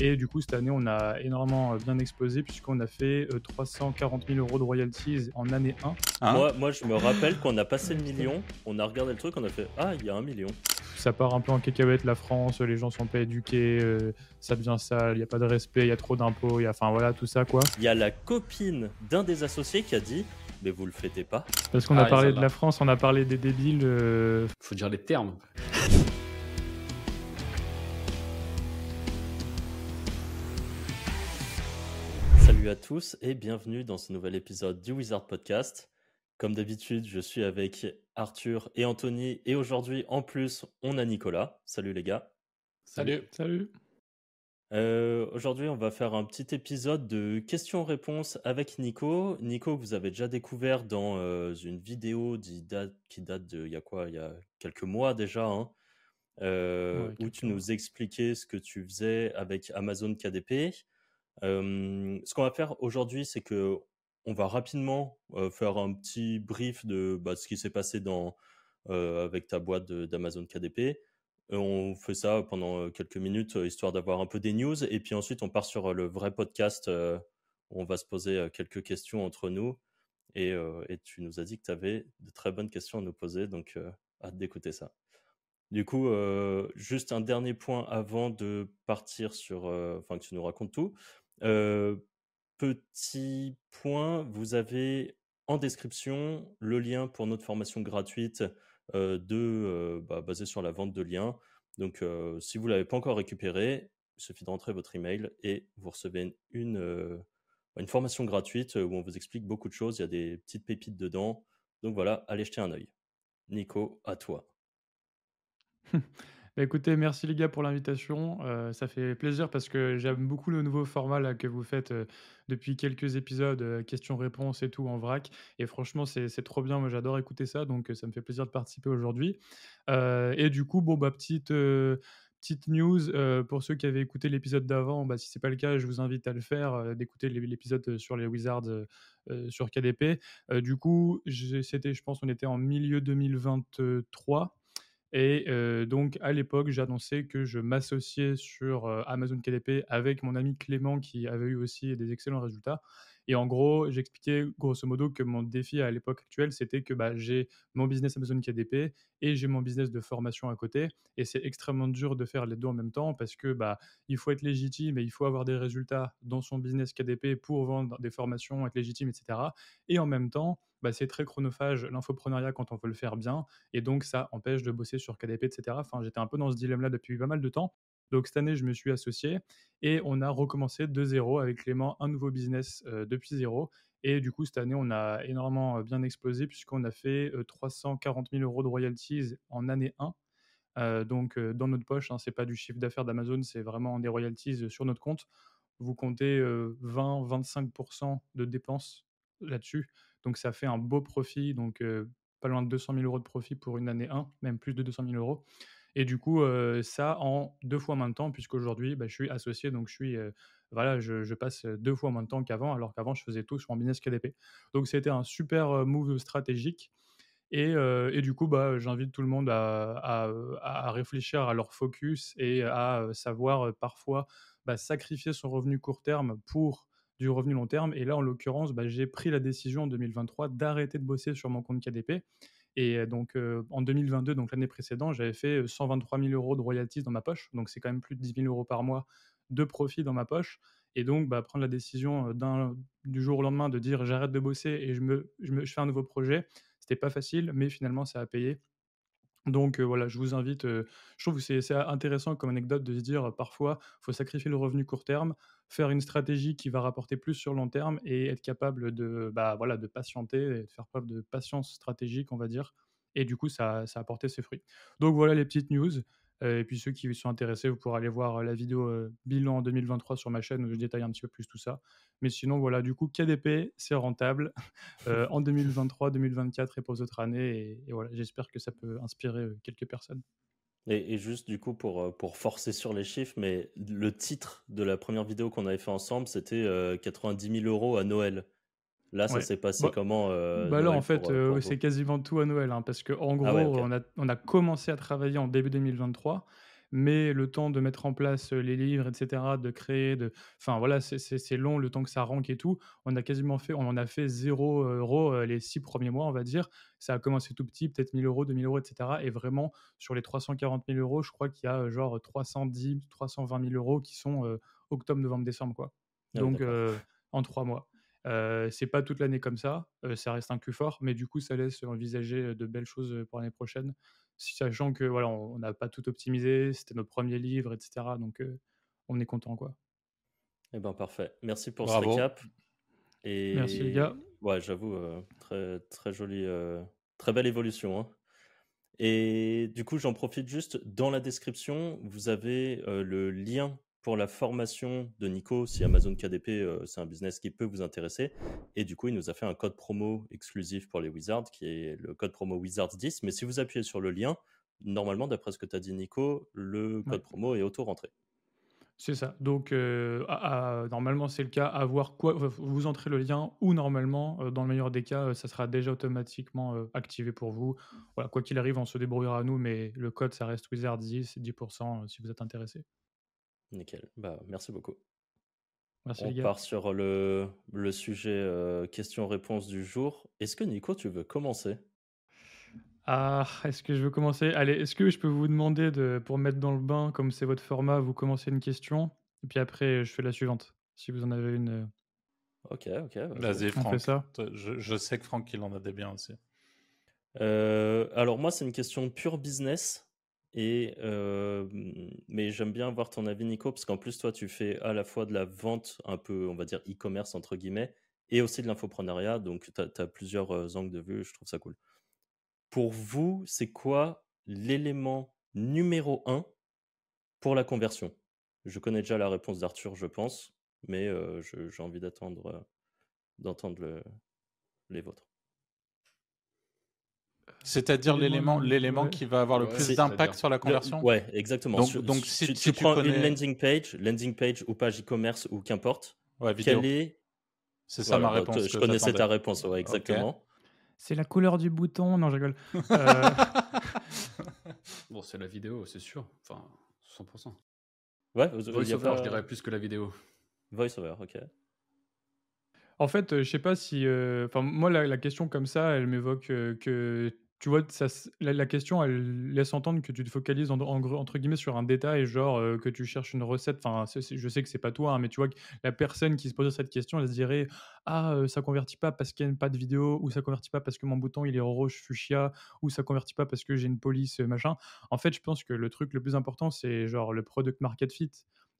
Et du coup, cette année, on a énormément bien explosé puisqu'on a fait 340 000 euros de royalties en année 1. Hein moi, moi, je me rappelle qu'on a passé le million, on a regardé le truc, on a fait Ah, il y a un million. Ça part un peu en cacahuète, la France, les gens sont pas éduqués, euh, ça devient sale, il n'y a pas de respect, il y a trop d'impôts, enfin voilà, tout ça quoi. Il y a la copine d'un des associés qui a dit mais vous le fêtez pas. Parce qu'on a ah, parlé de la France, on a parlé des débiles. Euh, Faut dire les termes. Salut à tous et bienvenue dans ce nouvel épisode du Wizard Podcast. Comme d'habitude, je suis avec Arthur et Anthony et aujourd'hui en plus on a Nicolas. Salut les gars. Salut. Salut. Euh, aujourd'hui, on va faire un petit épisode de questions-réponses avec Nico. Nico, vous avez déjà découvert dans euh, une vidéo qui date, qui date de il y a quoi? Il y a quelques mois déjà, hein, euh, où tu nous expliquais ce que tu faisais avec Amazon KDP. Ce qu'on va faire aujourd'hui, c'est que on va rapidement faire un petit brief de bah, ce qui s'est passé dans, avec ta boîte d'Amazon KDP. On fait ça pendant quelques minutes, histoire d'avoir un peu des news. Et puis ensuite, on part sur le vrai podcast où on va se poser quelques questions entre nous. Et, tu nous as dit que tu avais de très bonnes questions à nous poser. Donc, hâte d'écouter ça. Du coup, juste un dernier point avant de partir sur. Enfin, que tu nous racontes tout. Petit point, vous avez en description le lien pour notre formation gratuite de, bah, basé sur la vente de liens. Donc, si vous ne l'avez pas encore récupéré, il suffit d'entrer votre email et vous recevez une, une formation gratuite où on vous explique beaucoup de choses. Il y a des petites pépites dedans. Donc voilà, allez jeter un œil. Nico, à toi. Bah, écoutez, merci les gars pour l'invitation. Euh, ça fait plaisir parce que j'aime beaucoup le nouveau format que vous faites euh, depuis quelques épisodes, euh, questions-réponses et tout en vrac. Et franchement, c'est trop bien. Moi, j'adore écouter ça. Donc, ça me fait plaisir de participer aujourd'hui. et du coup, bon, bah, petite, petite news pour ceux qui avaient écouté l'épisode d'avant. Bah, si ce n'est pas le cas, je vous invite à le faire, d'écouter l'épisode sur les Wizards sur KDP. du coup, c'était, je pense, on était en milieu 2023. Et donc, à l'époque, j'annonçais que je m'associais sur Amazon KDP avec mon ami Clément qui avait eu aussi des excellents résultats. Et en gros, j'expliquais grosso modo que mon défi à l'époque actuelle, c'était que bah, j'ai mon business Amazon KDP et j'ai mon business de formation à côté. Et c'est extrêmement dur de faire les deux en même temps parce que bah, il faut être légitime et il faut avoir des résultats dans son business KDP pour vendre des formations, être légitime, etc. Et en même temps, bah, c'est très chronophage l'infoprenariat quand on veut le faire bien, et donc ça empêche de bosser sur KDP, etc. Enfin, j'étais un peu dans ce dilemme-là depuis pas mal de temps. Donc cette année, je me suis associé et on a recommencé de zéro avec Clément un nouveau business depuis zéro. Et du coup, cette année, on a énormément bien explosé puisqu'on a fait 340 000 euros de royalties en année 1. donc dans notre poche, hein, c'est pas du chiffre d'affaires d'Amazon, c'est vraiment des royalties sur notre compte. Vous comptez 20-25% de dépenses là-dessus. Donc ça fait un beau profit, donc pas loin de 200 000 euros de profit pour une année 1, même plus de 200 000 euros. Et du coup, ça en deux fois moins de temps, puisqu'aujourd'hui, bah, je suis associé, donc je suis, voilà, je, passe deux fois moins de temps qu'avant, alors qu'avant, je faisais tout sur mon business KDP. Donc, c'était un super move stratégique. Et, et, du coup, bah, j'invite tout le monde à, à, réfléchir à leur focus et à savoir parfois bah, sacrifier son revenu court terme pour du revenu long terme. Et là, en l'occurrence, bah, j'ai pris la décision en 2023 d'arrêter de bosser sur mon compte KDP. Et donc, en 2022, donc l'année précédente, j'avais fait 123 000 euros de royalties dans ma poche. Donc, c'est quand même plus de 10 000 euros par mois de profit dans ma poche. Et donc, bah, prendre la décision du jour au lendemain de dire j'arrête de bosser et je, me, je, je fais un nouveau projet, c'était pas facile, mais finalement, ça a payé. Donc voilà, je vous invite, je trouve que c'est intéressant comme anecdote de se dire parfois, il faut sacrifier le revenu court terme, faire une stratégie qui va rapporter plus sur long terme et être capable de, bah, voilà, de patienter et de faire preuve de patience stratégique, on va dire. Et du coup, ça, ça a apporté ses fruits. Donc voilà les petites news. Euh, et puis ceux qui sont intéressés, vous pourrez aller voir euh, la vidéo euh, bilan 2023 sur ma chaîne où je détaille un petit peu plus tout ça. Mais sinon, voilà, du coup, KDP, c'est rentable en 2023, 2024 et pour les autres années. Et, voilà, j'espère que ça peut inspirer quelques personnes. Et, juste du coup, pour, pour forcer sur les chiffres, mais le titre de la première vidéo qu'on avait fait ensemble, c'était 90 000 euros à Noël. Là, ça s'est passé bah, comment euh, bah Là, en fait, euh, c'est quasiment tout à Noël, hein, parce qu'en ah gros, on, a, on, a, commencé à travailler en début 2023, mais le temps de mettre en place les livres, etc., de créer, de... Enfin voilà, c'est long le temps que ça rank et tout. On a quasiment fait, on en a fait 0 euros les six premiers mois, on va dire. Ça a commencé tout petit, peut-être 1000 euros, 2000 euros, etc. Et vraiment, sur les 340 000 euros, je crois qu'il y a genre 310, 320 000 euros qui sont octobre, novembre, décembre, quoi. Ah Donc, en trois mois. C'est pas toute l'année comme ça, ça reste un cul fort, mais du coup, ça laisse envisager de belles choses pour l'année prochaine, sachant que voilà, on n'a pas tout optimisé, c'était notre premier livre, etc. Donc, on est content, quoi. Eh ben parfait. Merci pour Bravo. ce récap. Et Merci les gars. Ouais, j'avoue, très très jolie, très belle évolution. Hein. Et du coup, j'en profite juste dans la description, vous avez le lien pour la formation de Nico, si Amazon KDP, euh, c'est un business qui peut vous intéresser. Et du coup, il nous a fait un code promo exclusif pour les Wizards, qui est le code promo Wizards 10. Mais si vous appuyez sur le lien, normalement, d'après ce que tu as dit, Nico, le code promo est auto-rentré. C'est ça. Donc, euh, normalement, c'est le cas. À voir quoi, vous entrez le lien ou normalement, euh, dans le meilleur des cas, ça sera déjà automatiquement activé pour vous. Voilà, quoi qu'il arrive, on se débrouillera à nous, mais le code, ça reste Wizards 10, 10% si vous êtes intéressé. Nickel. Bah, merci beaucoup. Merci, On part sur le, le sujet euh, question-réponse du jour. Est-ce que Nico, tu veux commencer? Ah, est-ce que je veux commencer? Allez, est-ce que je peux vous demander de, pour mettre dans le bain, comme c'est votre format, vous commencez une question, et puis après, je fais la suivante, si vous en avez une. Euh. Ok, ok. Vas-y, Franck. ça. Je, je, sais que Franck, il en a des biens aussi. Euh, alors moi, c'est une question pure business. Mais j'aime bien voir ton avis, Nico, parce qu'en plus, toi, tu fais à la fois de la vente un peu, on va dire, e-commerce, entre guillemets, et aussi de l'infoprenariat. Donc, tu as, plusieurs angles de vue. Je trouve ça cool. Pour vous, c'est quoi l'élément numéro un pour la conversion? Je connais déjà la réponse d'Arthur, je pense, mais j'ai envie d'attendre d'entendre les vôtres. C'est-à-dire l'élément, l'élément qui va avoir le plus d'impact sur la conversion. ouais, exactement. Donc, donc si, tu, prends une landing page, landing page ou page e-commerce ou qu'importe, ouais, quelle est C'est ça ma réponse. Je connaissais ta réponse, ouais, exactement. C'est la couleur du bouton. Non, je rigole. Euh, bon, c'est la vidéo, c'est sûr. Enfin, 100%. Ouais, VoiceOver, je dirais plus que la vidéo. VoiceOver, ok. En fait, je sais pas si. Enfin, moi, la, la, question comme ça, elle m'évoque que tu vois, ça, la, question, elle laisse entendre que tu te focalises en, entre guillemets sur un détail, genre que tu cherches une recette. Enfin, je sais que c'est pas toi, hein, mais tu vois que la personne qui se posait cette question, elle se dirait Ah, ça convertit pas parce qu'il n'y a pas de vidéo, ou ça convertit pas parce que mon bouton il est rouge fuchsia, ou ça convertit pas parce que j'ai une police, machin. En fait, je pense que le truc le plus important, c'est genre le product market fit.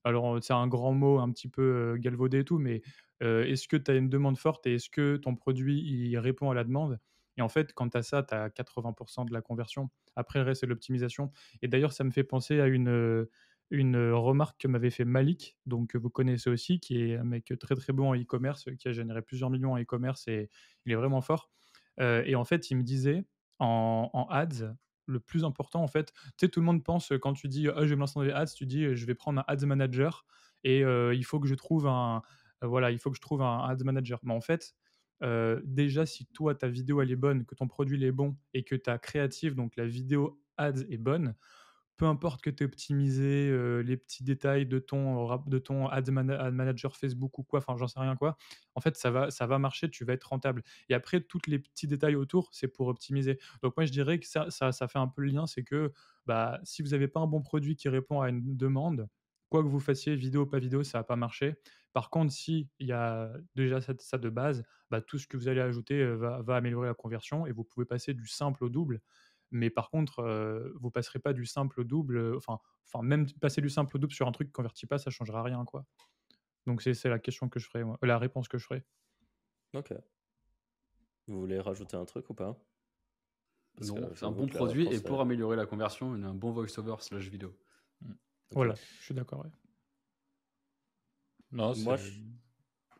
Alors, c'est un grand mot un petit peu galvaudé et tout, mais est-ce que tu as une demande forte et est-ce que ton produit il répond à la demande? Et en fait, quand tu as ça, tu as 80% de la conversion. Après, le reste, c'est l'optimisation. Et d'ailleurs, ça me fait penser à une, une remarque que m'avait fait Malik, donc que vous connaissez aussi, qui est un mec très très bon en e-commerce, qui a généré plusieurs millions en e-commerce et il est vraiment fort. Euh, et en fait, il me disait en, ads, le plus important, en fait, tu sais, tout le monde pense quand tu dis ah, je vais me lancer dans les ads, tu dis je vais prendre un ads manager et euh, il faut que je trouve un voilà, il faut que je trouve un ads manager. Mais en fait, déjà, si toi, ta vidéo, elle est bonne, que ton produit est bon et que ta créative, donc la vidéo ads est bonne, peu importe que tu aies optimisé les petits détails de ton, de ton ad, manager Facebook ou quoi, enfin j'en sais rien quoi, en fait ça va, ça va marcher, tu vas être rentable. Et après, tous les petits détails autour, c'est pour optimiser. Donc moi je dirais que ça, ça, ça fait un peu le lien, c'est que bah, si vous n'avez pas un bon produit qui répond à une demande, quoi que vous fassiez, vidéo pas vidéo, ça va pas marcher. Par contre, s'il y a déjà ça, de base, bah, tout ce que vous allez ajouter va, améliorer la conversion et vous pouvez passer du simple au double. Mais par contre, vous vous passerez pas du simple au double. Enfin, enfin, même passer du simple au double sur un truc qui ne convertit pas, ça changera rien. quoi. Donc c'est la question que je ferai, la réponse que je ferai. Ok. Vous voulez rajouter un truc ou pas? Non, c'est un bon produit et pour améliorer la conversion, il a un bon voice-over slash vidéo. Mmh. Voilà, je suis d'accord. Non, moi, je...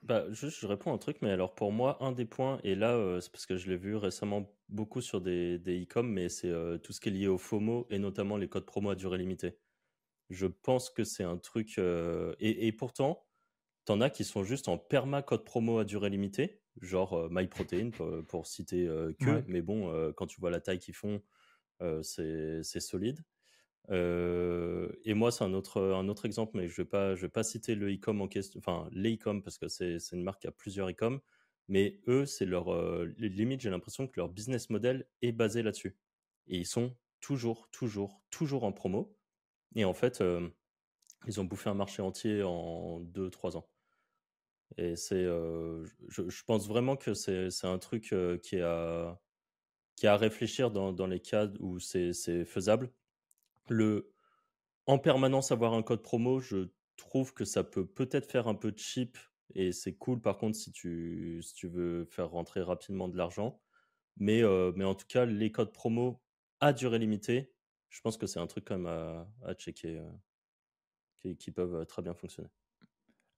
Bah, juste, je réponds un truc, mais alors pour moi, un des points, et là, euh, c'est parce que je l'ai vu récemment beaucoup sur des, des e-com, mais c'est euh, tout ce qui est lié au FOMO et notamment les codes promo à durée limitée. Je pense que c'est un truc. Euh, et, et, pourtant, t'en as qui sont juste en perma code promo à durée limitée, genre MyProtein pour, pour citer que, mais bon, quand tu vois la taille qu'ils font, c'est solide. Et moi, c'est un autre, exemple, mais je ne vais, pas, citer le e-com enfin, les e-com, parce que c'est une marque qui a plusieurs e-com, mais eux, c'est leur. limite, j'ai l'impression que leur business model est basé là-dessus. Et ils sont toujours, toujours, toujours en promo. Et en fait, ils ont bouffé un marché entier en 2-3 ans. Et c'est, je, pense vraiment que c'est un truc qui, est à, réfléchir dans les cas où c'est faisable. Le, en permanence avoir un code promo, je trouve que ça peut peut-être faire un peu cheap et c'est cool par contre si tu, si tu veux faire rentrer rapidement de l'argent. Mais, mais en tout cas, les codes promo à durée limitée, je pense que c'est un truc quand même à, checker qui, qui, peuvent très bien fonctionner.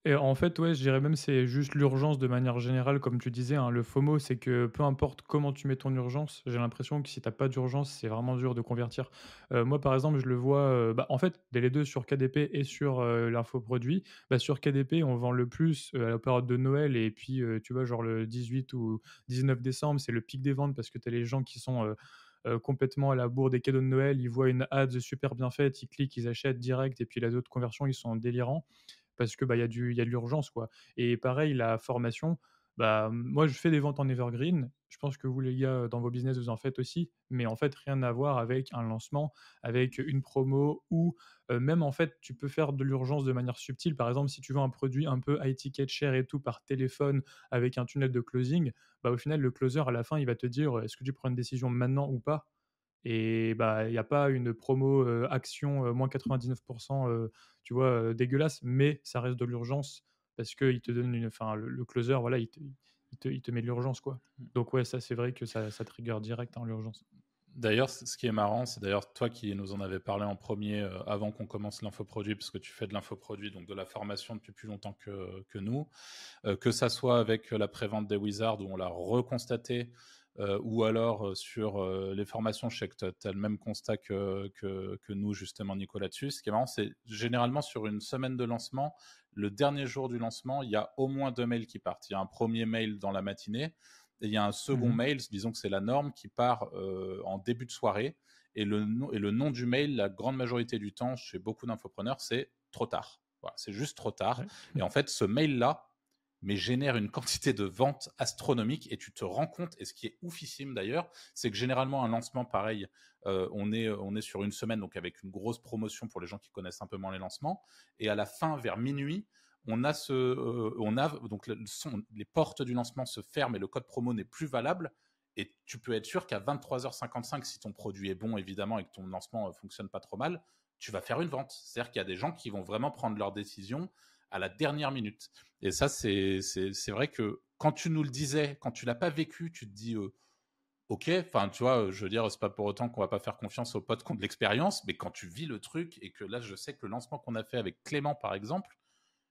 Et en fait, ouais, je dirais même c'est juste l'urgence de manière générale, comme tu disais. Hein. le FOMO, c'est que peu importe comment tu mets ton urgence, j'ai l'impression que si tu n'as pas d'urgence, c'est vraiment dur de convertir. Euh, moi, par exemple, je le vois, euh, bah, en fait, dès les deux sur KDP et sur euh, l'infoproduit. Bah, sur KDP, on vend le plus à la période de Noël et puis, tu vois, genre le 18 ou 19 décembre, c'est le pic des ventes parce que tu as les gens qui sont complètement à la bourre des cadeaux de Noël, ils voient une ad super bien faite, ils cliquent, ils achètent direct et puis les autres conversions, ils sont délirants parce que bah, y, a de l'urgence. quoi. Et pareil, la formation, bah, moi je fais des ventes en evergreen. Je pense que vous les gars dans vos business vous en faites aussi, mais en fait rien à voir avec un lancement, avec une promo ou même en fait tu peux faire de l'urgence de manière subtile. Par exemple, si tu veux un produit un peu high ticket cher et tout par téléphone avec un tunnel de closing, bah au final le closer à la fin il va te dire est-ce que tu prends une décision maintenant ou pas? Et bah, il n'y a pas une promo action moins 99%, tu vois, dégueulasse, mais ça reste de l'urgence parce qu'il te donne une. Enfin, le, closer, voilà, il te, il te, il te met de l'urgence, quoi. Mmh. Donc, ouais, ça, c'est vrai que ça, ça trigger direct en hein, l'urgence. D'ailleurs, ce qui est marrant, c'est d'ailleurs toi qui nous en avais parlé en premier avant qu'on commence l'infoproduit, parce que tu fais de l'infoproduit, donc de la formation depuis plus longtemps que, que nous, que ça soit avec la prévente des Wizards où on l'a reconstaté euh, ou alors sur les formations, je sais que tu as, le même constat que, que, nous, justement, Nicolas, dessus. Ce qui est marrant, c'est généralement sur une semaine de lancement, le dernier jour du lancement, il y a au moins deux mails qui partent. Il y a un premier mail dans la matinée et il y a un second mmh mail, disons que c'est la norme, qui part en début de soirée. Et le, et le nom du mail, la grande majorité du temps, chez beaucoup d'infopreneurs, c'est trop tard. Voilà, c'est juste trop tard. Et en fait, ce mail-là, mais génère une quantité de ventes astronomiques et tu te rends compte, et ce qui est oufissime d'ailleurs, c'est que généralement un lancement pareil, euh, on, est, on est sur une semaine, donc avec une grosse promotion pour les gens qui connaissent un peu moins les lancements, et à la fin, vers minuit, on a ce, euh, on a donc les portes du lancement se ferment et le code promo n'est plus valable. Et tu peux être sûr qu'à 23h55, si ton produit est bon évidemment et que ton lancement euh, fonctionne pas trop mal, tu vas faire une vente. C'est-à-dire qu'il y a des gens qui vont vraiment prendre leur décision à la dernière minute. Et ça, c'est vrai que quand tu nous le disais, quand tu l'as pas vécu, tu te dis, euh, ok, enfin, tu vois, je veux dire, c'est pas pour autant qu'on va pas faire confiance aux potes qui ont de l'expérience, mais quand tu vis le truc et que là, je sais que le lancement qu'on a fait avec Clément, par exemple,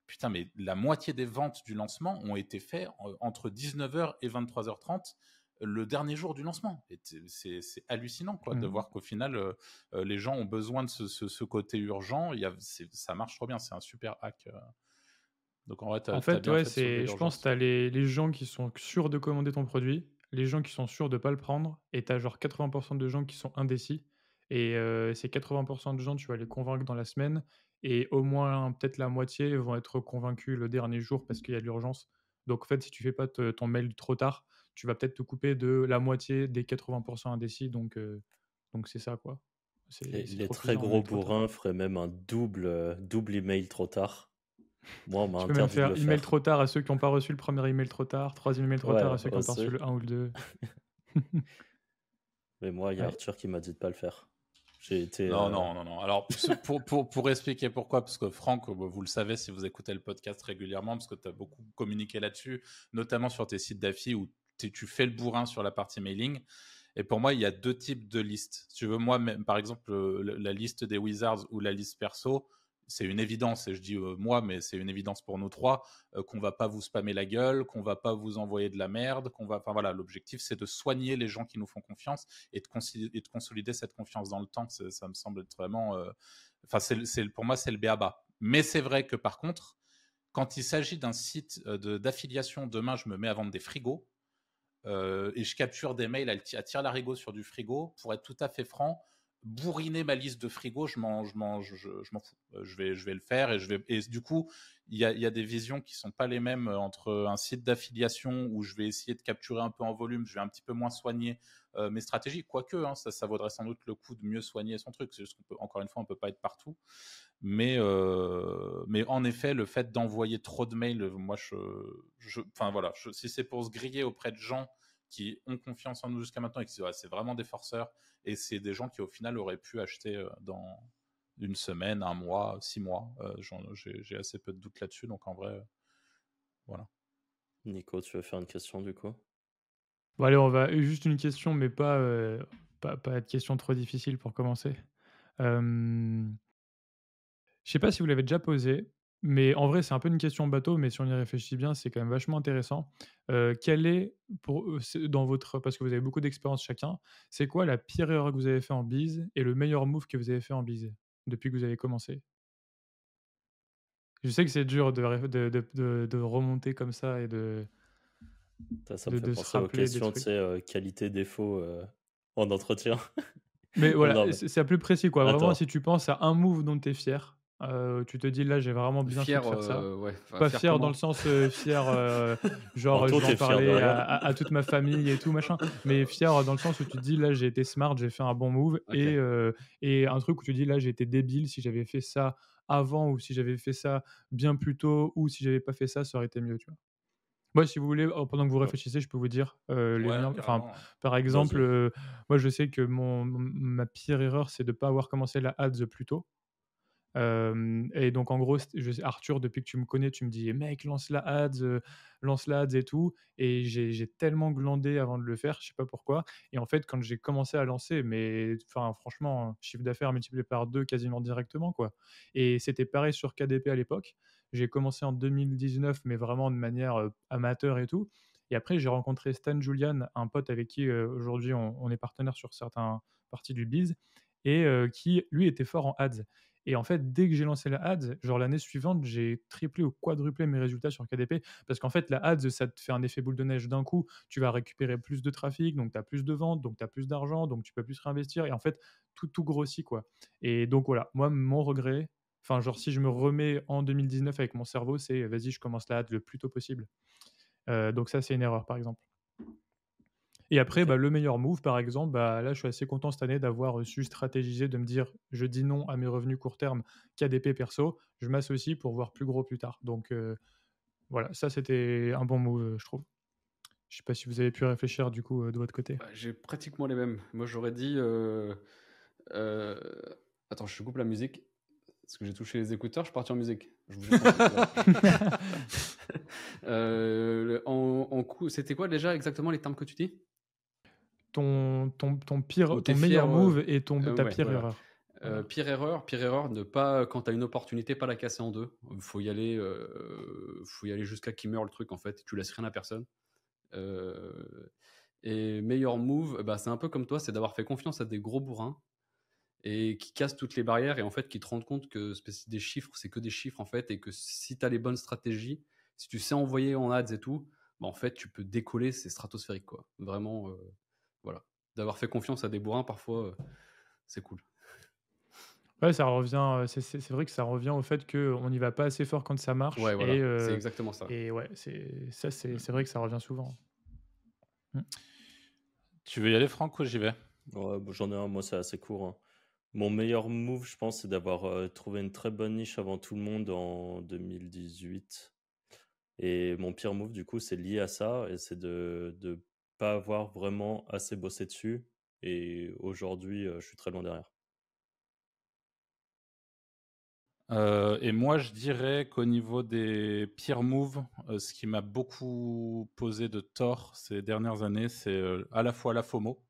putain, mais la moitié des ventes du lancement ont été faites entre 19h et 23h30 le dernier jour du lancement. C'est hallucinant quoi, de mmh. voir qu'au final, euh, euh, les gens ont besoin de ce, ce, côté urgent. Il y a, ça marche trop bien, c'est un super hack. Donc en, fait, ouais, c'est, je pense que tu as les, les, gens qui sont sûrs de commander ton produit, les gens qui sont sûrs de ne pas le prendre, et tu as genre 80% de gens qui sont indécis. Et euh, ces 80% de gens, tu vas les convaincre dans la semaine, et au moins peut-être la moitié vont être convaincus le dernier jour parce qu'il y a de l'urgence. Donc en fait, si tu fais pas ton mail trop tard, tu vas peut-être te couper de la moitié des 80% indécis. Donc euh, donc c'est ça quoi. les, très gros bourrins feraient même un double, euh, double email trop tard. Moi, on m'a interdit même faire email trop tard à ceux qui n'ont pas reçu le premier email trop tard, troisième email trop tard à ceux qui n'ont pas reçu le 1 ou le 2. Mais moi, il y a Arthur qui m'a dit de pas le faire. J'ai été. Non, euh, non, non, non. Alors, pour, pour, pour, expliquer pourquoi, parce que Franck, vous le savez si vous écoutez le podcast régulièrement, parce que tu as beaucoup communiqué là-dessus, notamment sur tes sites d'affi où tu fais le bourrin sur la partie mailing. Et pour moi, il y a deux types de listes. Si tu veux, moi, même, par exemple, la liste des Wizards ou la liste perso, c'est une évidence, et je dis euh, moi, mais c'est une évidence pour nous trois, qu'on euh, qu'on va pas vous spammer la gueule, qu'on va pas vous envoyer de la merde, qu'on va, enfin voilà, l'objectif c'est de soigner les gens qui nous font confiance et de, de consolider cette confiance dans le temps. Ça me semble être vraiment, euh, enfin c'est, pour moi c'est le béaba. Mais c'est vrai que par contre, quand il s'agit d'un site d'affiliation, demain je me mets à vendre des frigos. et je capture des mails à, à la larigot sur du frigo. Pour être tout à fait franc, bourriner ma liste de frigo, je m'en, je je, fous. Je vais, je vais le faire et du coup, il y a, des visions qui sont pas les mêmes entre un site d'affiliation où je vais essayer de capturer un peu en volume, je vais un petit peu moins soigner mes stratégies, quoique hein, ça, vaudrait sans doute le coup de mieux soigner son truc. C'est juste encore une fois, on peut pas être partout. Mais, en effet, le fait d'envoyer trop de mails, moi, je, si c'est pour se griller auprès de gens qui ont confiance en nous jusqu'à maintenant et qui c'est vraiment des forceurs et c'est des gens qui au final auraient pu acheter dans une semaine, un mois, six mois. J'ai assez peu de doutes là-dessus, donc en vrai, voilà. Nico, tu veux faire une question du coup? Bon allez, on va juste une question, mais pas, pas, pas de question trop difficile pour commencer. Je sais pas si vous l'avez déjà posé, mais en vrai, c'est un peu une question bateau, mais si on y réfléchit bien, c'est quand même vachement intéressant. Euh, quelle est, pour, dans votre, parce que vous avez beaucoup d'expérience chacun, c'est quoi la pire erreur que vous avez fait en bise et le meilleur move que vous avez fait en bise depuis que vous avez commencé? Je sais que c'est dur de, de, de, de, remonter comme ça et de. Ça, me fait penser aux questions, tu sais, qualité-défaut en entretien. Mais voilà, c'est à plus précis, quoi. Vraiment, si tu penses à un move dont tu es fier, euh, tu te dis là j'ai vraiment bien fier, fait de faire ça. Euh, pas fier, dans le sens euh, fier genre je vais en parler à, toute ma famille et tout machin, mais fier dans le sens où tu te dis là j'ai été smart, j'ai fait un bon move et, et un truc où tu dis là j'ai été débile si j'avais fait ça avant ou si j'avais fait ça bien plus tôt ou si j'avais pas fait ça ça aurait été mieux tu vois. Moi, si vous voulez, oh, pendant que vous réfléchissez, je peux vous dire les Enfin, par exemple, moi, je sais que mon, ma pire erreur, c'est de ne pas avoir commencé la ads plus tôt et donc, en gros, Arthur, depuis que tu me connais, tu me dis, mec, lance la ads, lance la ads et tout. Et j'ai tellement glandé avant de le faire, je sais pas pourquoi. Et en fait, quand j'ai commencé à lancer, mais enfin, franchement, chiffre d'affaires multiplié par deux quasiment directement, quoi. Et c'était pareil sur KDP à l'époque. J'ai commencé en 2019, mais vraiment de manière amateur et tout. Et après, j'ai rencontré Stan Julian, un pote avec qui aujourd'hui on, on, est partenaire sur certaines parties du biz, et qui, lui, était fort en ads. Et en fait, dès que j'ai lancé la ads, genre l'année suivante, j'ai triplé ou quadruplé mes résultats sur KDP parce qu'en fait, la ads, ça te fait un effet boule de neige d'un coup. Tu vas récupérer plus de trafic, donc tu as plus de ventes, donc tu as plus d'argent, donc tu peux plus réinvestir. Et en fait, tout, tout grossit, quoi. Et donc voilà, moi, mon regret, enfin, genre, si je me remets en 2019 avec mon cerveau, c'est vas-y, je commence la ads le plus tôt possible. Euh, donc ça, c'est une erreur, par exemple. Et après, bah, le meilleur move, par exemple, bah, là, je suis assez content cette année d'avoir su stratégiser, de me dire, je dis non à mes revenus court terme KDP perso, je m'associe pour voir plus gros plus tard. Donc voilà, ça, c'était un bon move, je trouve. Je sais pas si vous avez pu réfléchir du coup de votre côté. Bah, j'ai pratiquement les mêmes. Moi, j'aurais dit. Attends, je coupe la musique. Parce que j'ai touché les écouteurs, je suis parti en musique. en, en coup, c'était quoi déjà exactement les termes que tu dis? Ton, ton, ton pire, ton meilleur move et ton, euh, ta pire erreur. Euh, pire erreur, pire erreur, ne pas quand tu as une opportunité, pas la casser en deux. Faut y aller, euh, faut y aller jusqu'à qui meurt le truc en fait. Tu laisses rien à personne. et meilleur move, bah, c'est un peu comme toi, c'est d'avoir fait confiance à des gros bourrins et qui cassent toutes les barrières et en fait qui te rendent compte que des chiffres, c'est que des chiffres en fait et que si tu as les bonnes stratégies, si tu sais envoyer en ads et tout, bah, en fait tu peux décoller, c'est stratosphérique quoi. Vraiment. Voilà. D'avoir fait confiance à des bourrins, parfois, euh, c'est cool. Ouais, ça revient. Euh, c'est vrai que ça revient au fait qu'on n'y va pas assez fort quand ça marche. Ouais, voilà. Euh, c'est exactement ça. Et ouais, c'est ça, c'est vrai que ça revient souvent. Mmh. Tu veux y aller, Franck, ou j'y vais? Ouais, bah, J'en ai un, moi, c'est assez court. Hein. Mon meilleur move, je pense, c'est d'avoir trouvé une très bonne niche avant tout le monde en 2018. Et mon pire move, du coup, c'est lié à ça, et c'est de, de pas avoir vraiment assez bossé dessus. Et aujourd'hui, je suis très loin derrière. et moi, je dirais qu'au niveau des pires moves, ce qui m'a beaucoup posé de tort ces dernières années, c'est à la fois la FOMO,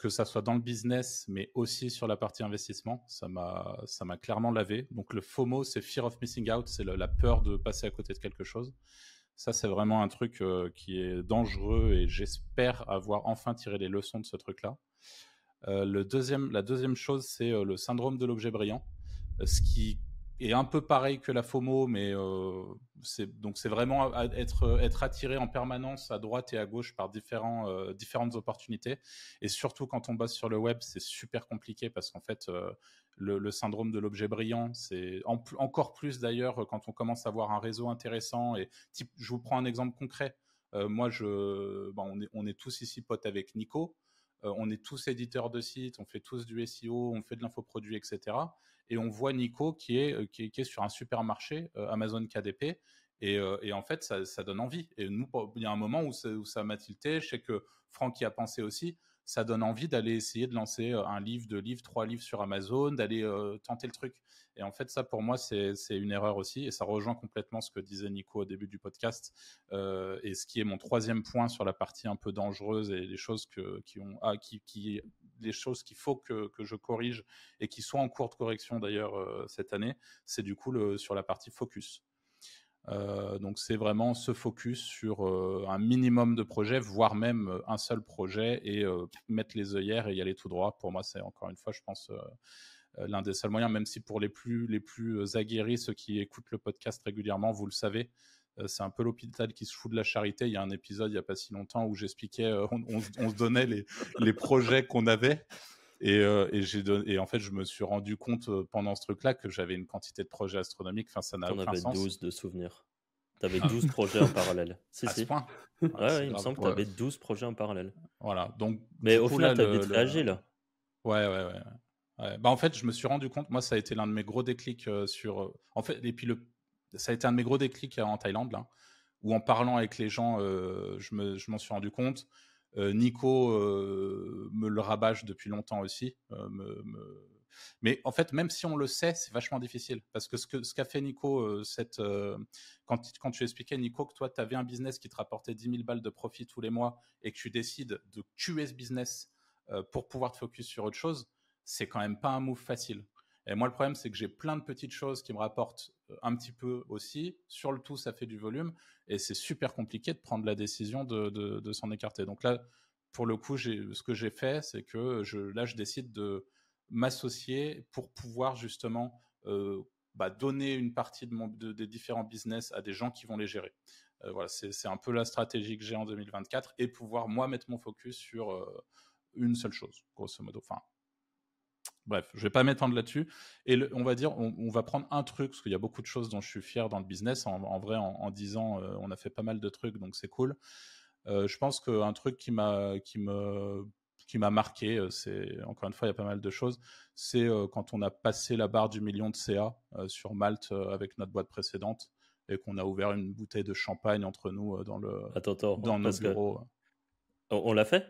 que ça soit dans le business, mais aussi sur la partie investissement. Ça m'a, ça m'a clairement lavé. Donc le FOMO, c'est Fear of Missing Out, c'est la peur de passer à côté de quelque chose. Ça, c'est vraiment un truc euh, qui est dangereux et j'espère avoir enfin tiré les leçons de ce truc-là. Euh, le deuxième, la deuxième chose, c'est euh, le syndrome de l'objet brillant, ce qui est un peu pareil que la FOMO, mais donc c'est vraiment être, être attiré en permanence à droite et à gauche par différents, différentes opportunités. Et surtout quand on bosse sur le web, c'est super compliqué parce qu'en fait, euh, le, syndrome de l'objet brillant, c'est encore plus d'ailleurs quand on commence à avoir un réseau intéressant. Et type, je vous prends un exemple concret. Euh, moi, je, on, est, on est tous ici potes avec Nico. on est tous éditeurs de sites, on fait tous du SEO, on fait de l'infoproduit, etc et on voit Nico qui est, euh, qui est, sur un supermarché euh, Amazon KDP. Euh, et, en fait, ça, donne envie. Et nous, il y a un moment où ça, m'a tilté. Je sais que Franck y a pensé aussi. Ça donne envie d'aller essayer de lancer un livre, deux livres, trois livres sur Amazon, d'aller tenter le truc. Et en fait, ça, pour moi, c'est une erreur aussi. Et ça rejoint complètement ce que disait Nico au début du podcast. et ce qui est mon troisième point sur la partie un peu dangereuse et les choses qui ont, ah, des choses qu'il faut que, je corrige et qui soient en cours de correction d'ailleurs euh, cette année, c'est du coup sur la partie focus. Euh, donc c'est vraiment se focus sur euh, un minimum de projets, voire même un seul projet et mettre les œillères et y aller tout droit. Pour moi, c'est encore une fois, je pense, l'un des seuls moyens, même si pour les plus, les plus aguerris, ceux qui écoutent le podcast régulièrement, vous le savez, euh, c'est un peu l'hôpital qui se fout de la charité. Il y a un épisode il n'y a pas si longtemps où j'expliquais, euh, on, se donnait les, projets qu'on avait. Et, euh, et, en fait, je me suis rendu compte pendant ce truc-là que j'avais une quantité de projets astronomiques. Enfin, ça n'a aucun sens. 12 de souvenirs. Tu avais 12 projets en parallèle. Si, à ce point ouais, il me semble que tu avais 12 projets en parallèle. Voilà. Donc, Mais au final, tu as vite réagi là. Ouais, ouais, ouais. Bah, en fait, je me suis rendu compte, moi, ça a été l'un de mes gros déclics sur. En fait, et puis le ça a été un de mes gros déclics euh, en Thaïlande, là, où en parlant avec les gens, euh, je m'en suis rendu compte. Euh, Nico me le rabâche depuis longtemps aussi. Mais en fait, même si on le sait, c'est vachement difficile. Parce que ce qu'a ce fait Nico, cette, quand, quand tu expliquais, Nico, que toi, tu avais un business qui te rapportait 10 000 balles de profit tous les mois et que tu décides de tuer ce business pour pouvoir te focus sur autre chose, c'est quand même pas un move facile. Et moi, le problème, c'est que j'ai plein de petites choses qui me rapportent euh, un petit peu aussi. Sur le tout, ça fait du volume. Et c'est super compliqué de prendre la décision de, s'en écarter. Donc là, pour le coup, ce que j'ai fait, c'est que là, je décide de m'associer pour pouvoir justement euh, bah, donner une partie des différents business à des gens qui vont les gérer. Euh, voilà, c'est un peu la stratégie que j'ai en 2024 et pouvoir, moi, mettre mon focus sur une seule chose, grosso modo. Enfin, Bref, je vais pas m'étendre là-dessus. Et on va dire, on, va prendre un truc, parce qu'il y a beaucoup de choses dont je suis fier dans le business. En, vrai, en, 10 ans, euh, on a fait pas mal de trucs, donc c'est cool. Euh, je pense qu'un truc qui m'a qui me qui m'a marqué, euh, c'est encore une fois, il y a pas mal de choses. C'est quand on a passé la barre du million de CA sur Malte avec notre boîte précédente et qu'on a ouvert une bouteille de champagne entre nous dans le dans notre bureau. On l'a fait?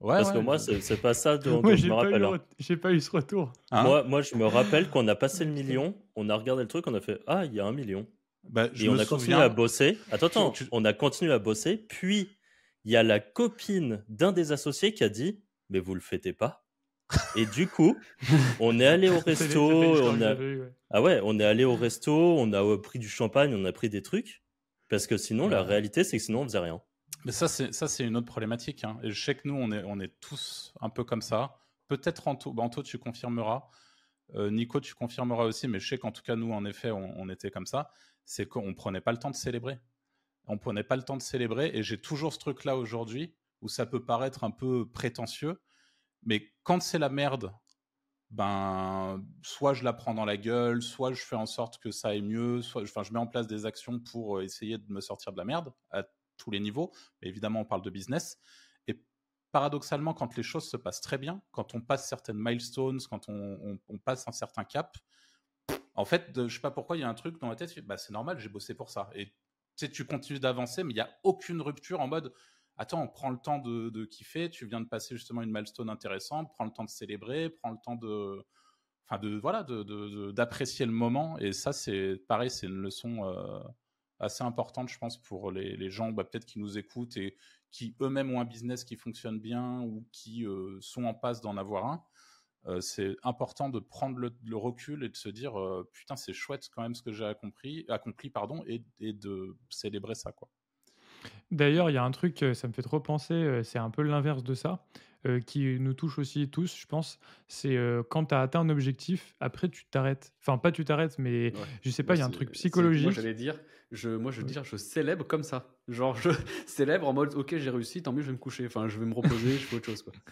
Parce que moi, c'est pas ça dont, je me rappelle. Hein. J'ai pas eu ce retour. Hein moi, moi, je me rappelle qu'on a passé le million, on a regardé le truc, on a fait Ah, il y a un million. Bah, et on a continué à bosser. Attends, attends, on a continué à bosser. Puis, il y a la copine d'un des associés qui a dit Mais vous le fêtez pas Et du coup, on est allé au resto. on a... Ah ouais, on est allé au resto, on a pris du champagne, on a pris des trucs. Parce que sinon, la réalité, c'est que sinon, on faisait rien. Mais ça, c'est ça, c'est une autre problématique. Hein. Et je sais que nous, on est, tous un peu comme ça. Peut-être Anto, bah, Anto, tu confirmeras. Euh, Nico, tu confirmeras aussi. Mais je sais qu'en tout cas, nous, en effet, on, était comme ça. C'est qu'on prenait pas le temps de célébrer. On prenait pas le temps de célébrer. Et j'ai toujours ce truc-là aujourd'hui où ça peut paraître un peu prétentieux. Mais quand c'est la merde, ben, soit je la prends dans la gueule, soit je fais en sorte que ça aille mieux, soit enfin, je mets en place des actions pour euh, essayer de me sortir de la merde tous les niveaux, mais évidemment on parle de business. Et paradoxalement, quand les choses se passent très bien, quand on passe certaines milestones, quand on, passe un certain cap, en fait, je sais pas pourquoi, il y a un truc dans la tête, bah, c'est normal, j'ai bossé pour ça. Et tu continues d'avancer, mais il n'y a aucune rupture en mode, attends, prends le temps de, kiffer, tu viens de passer justement une milestone intéressante, prends le temps de célébrer, prends le temps de, enfin de voilà, d'apprécier le moment. Et ça, c'est pareil, c'est une leçon euh, assez importante, je pense, pour les, gens bah, peut-être qui nous écoutent et qui eux-mêmes ont un business qui fonctionne bien ou qui euh, sont en passe d'en avoir un. Euh, c'est important de prendre le, recul et de se dire euh, putain c'est chouette quand même ce que j'ai accompli, accompli pardon, et, de célébrer ça quoi. D'ailleurs, il y a un truc, ça me fait trop penser, c'est un peu l'inverse de ça, qui nous touche aussi tous, je pense. C'est, quand tu as atteint un objectif, après tu t'arrêtes. Enfin, pas tu t'arrêtes, mais je sais pas, il y a un truc psychologique. Moi, j'allais dire, je, moi, je veux dire, je célèbre comme ça. Genre, je célèbre en mode, ok, j'ai réussi, tant mieux, je vais me coucher. Enfin, je vais me reposer, je fais autre chose, quoi.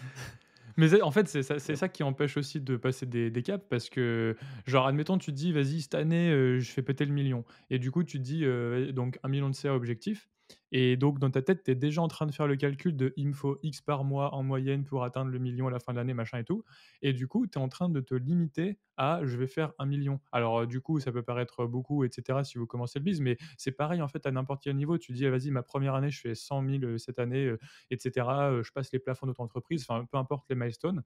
Mais en fait, c'est ça, ça, qui empêche aussi de passer des, des, caps parce que, genre, admettons, tu te dis, vas-y, cette année, je fais péter le million. Et du coup, tu te dis, donc, un million de CA objectif. Et donc, dans ta tête, tu es déjà en train de faire le calcul de il me faut X par mois en moyenne pour atteindre le million à la fin de l'année, machin et tout. Et du coup, tu es en train de te limiter à je vais faire un million. Alors, du coup, ça peut paraître beaucoup, etc., si vous commencez le biz, mais c'est pareil en fait à n'importe quel niveau. Tu dis, ah, vas-y, ma première année, je fais 100 000 cette année, etc., je passe les plafonds de ton entreprise, enfin, peu importe les milestones.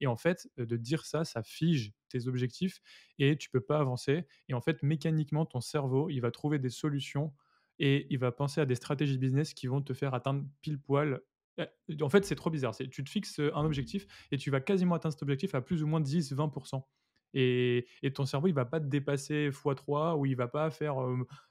Et en fait, de dire ça, ça fige tes objectifs et tu peux pas avancer. Et en fait, mécaniquement, ton cerveau, il va trouver des solutions et il va penser à des stratégies business qui vont te faire atteindre pile poil. Eh, en fait, c'est trop bizarre. Tu te fixes un objectif et tu vas quasiment atteindre cet objectif à plus ou moins 10-20%. Et, ton cerveau, il va pas te dépasser x3 ou il va pas faire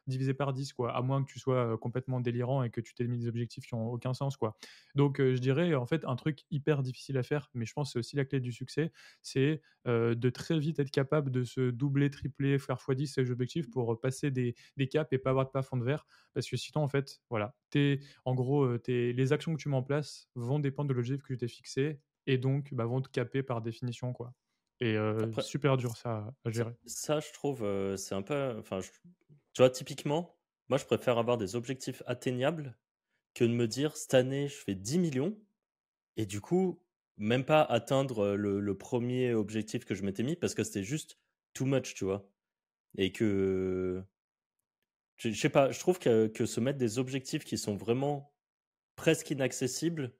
divisé par 10, quoi, à moins que tu sois complètement délirant et que tu t'aies mis des objectifs qui n'ont aucun sens. Quoi. Donc, je dirais, en fait, un truc hyper difficile à faire, mais je pense que c'est aussi la clé du succès, c'est de très vite être capable de se doubler, tripler, faire x10 ces objectifs pour passer des, des, caps et pas avoir de plafond de verre. Parce que sinon, en fait, voilà, es, en gros, es, les actions que tu mets en place vont dépendre de l'objectif que tu t'es fixé et donc bah, vont te caper par définition. quoi. Et super dur ça à gérer. Ça, je trouve, c'est un peu. Enfin, tu vois, typiquement, moi, je préfère avoir des objectifs atteignables que de me dire cette année, je fais 10 millions et du coup, même pas atteindre le, premier objectif que je m'étais mis parce que c'était juste too much, tu vois? Et que. Je, je sais pas, je trouve que, que se mettre des objectifs qui sont vraiment presque inaccessibles,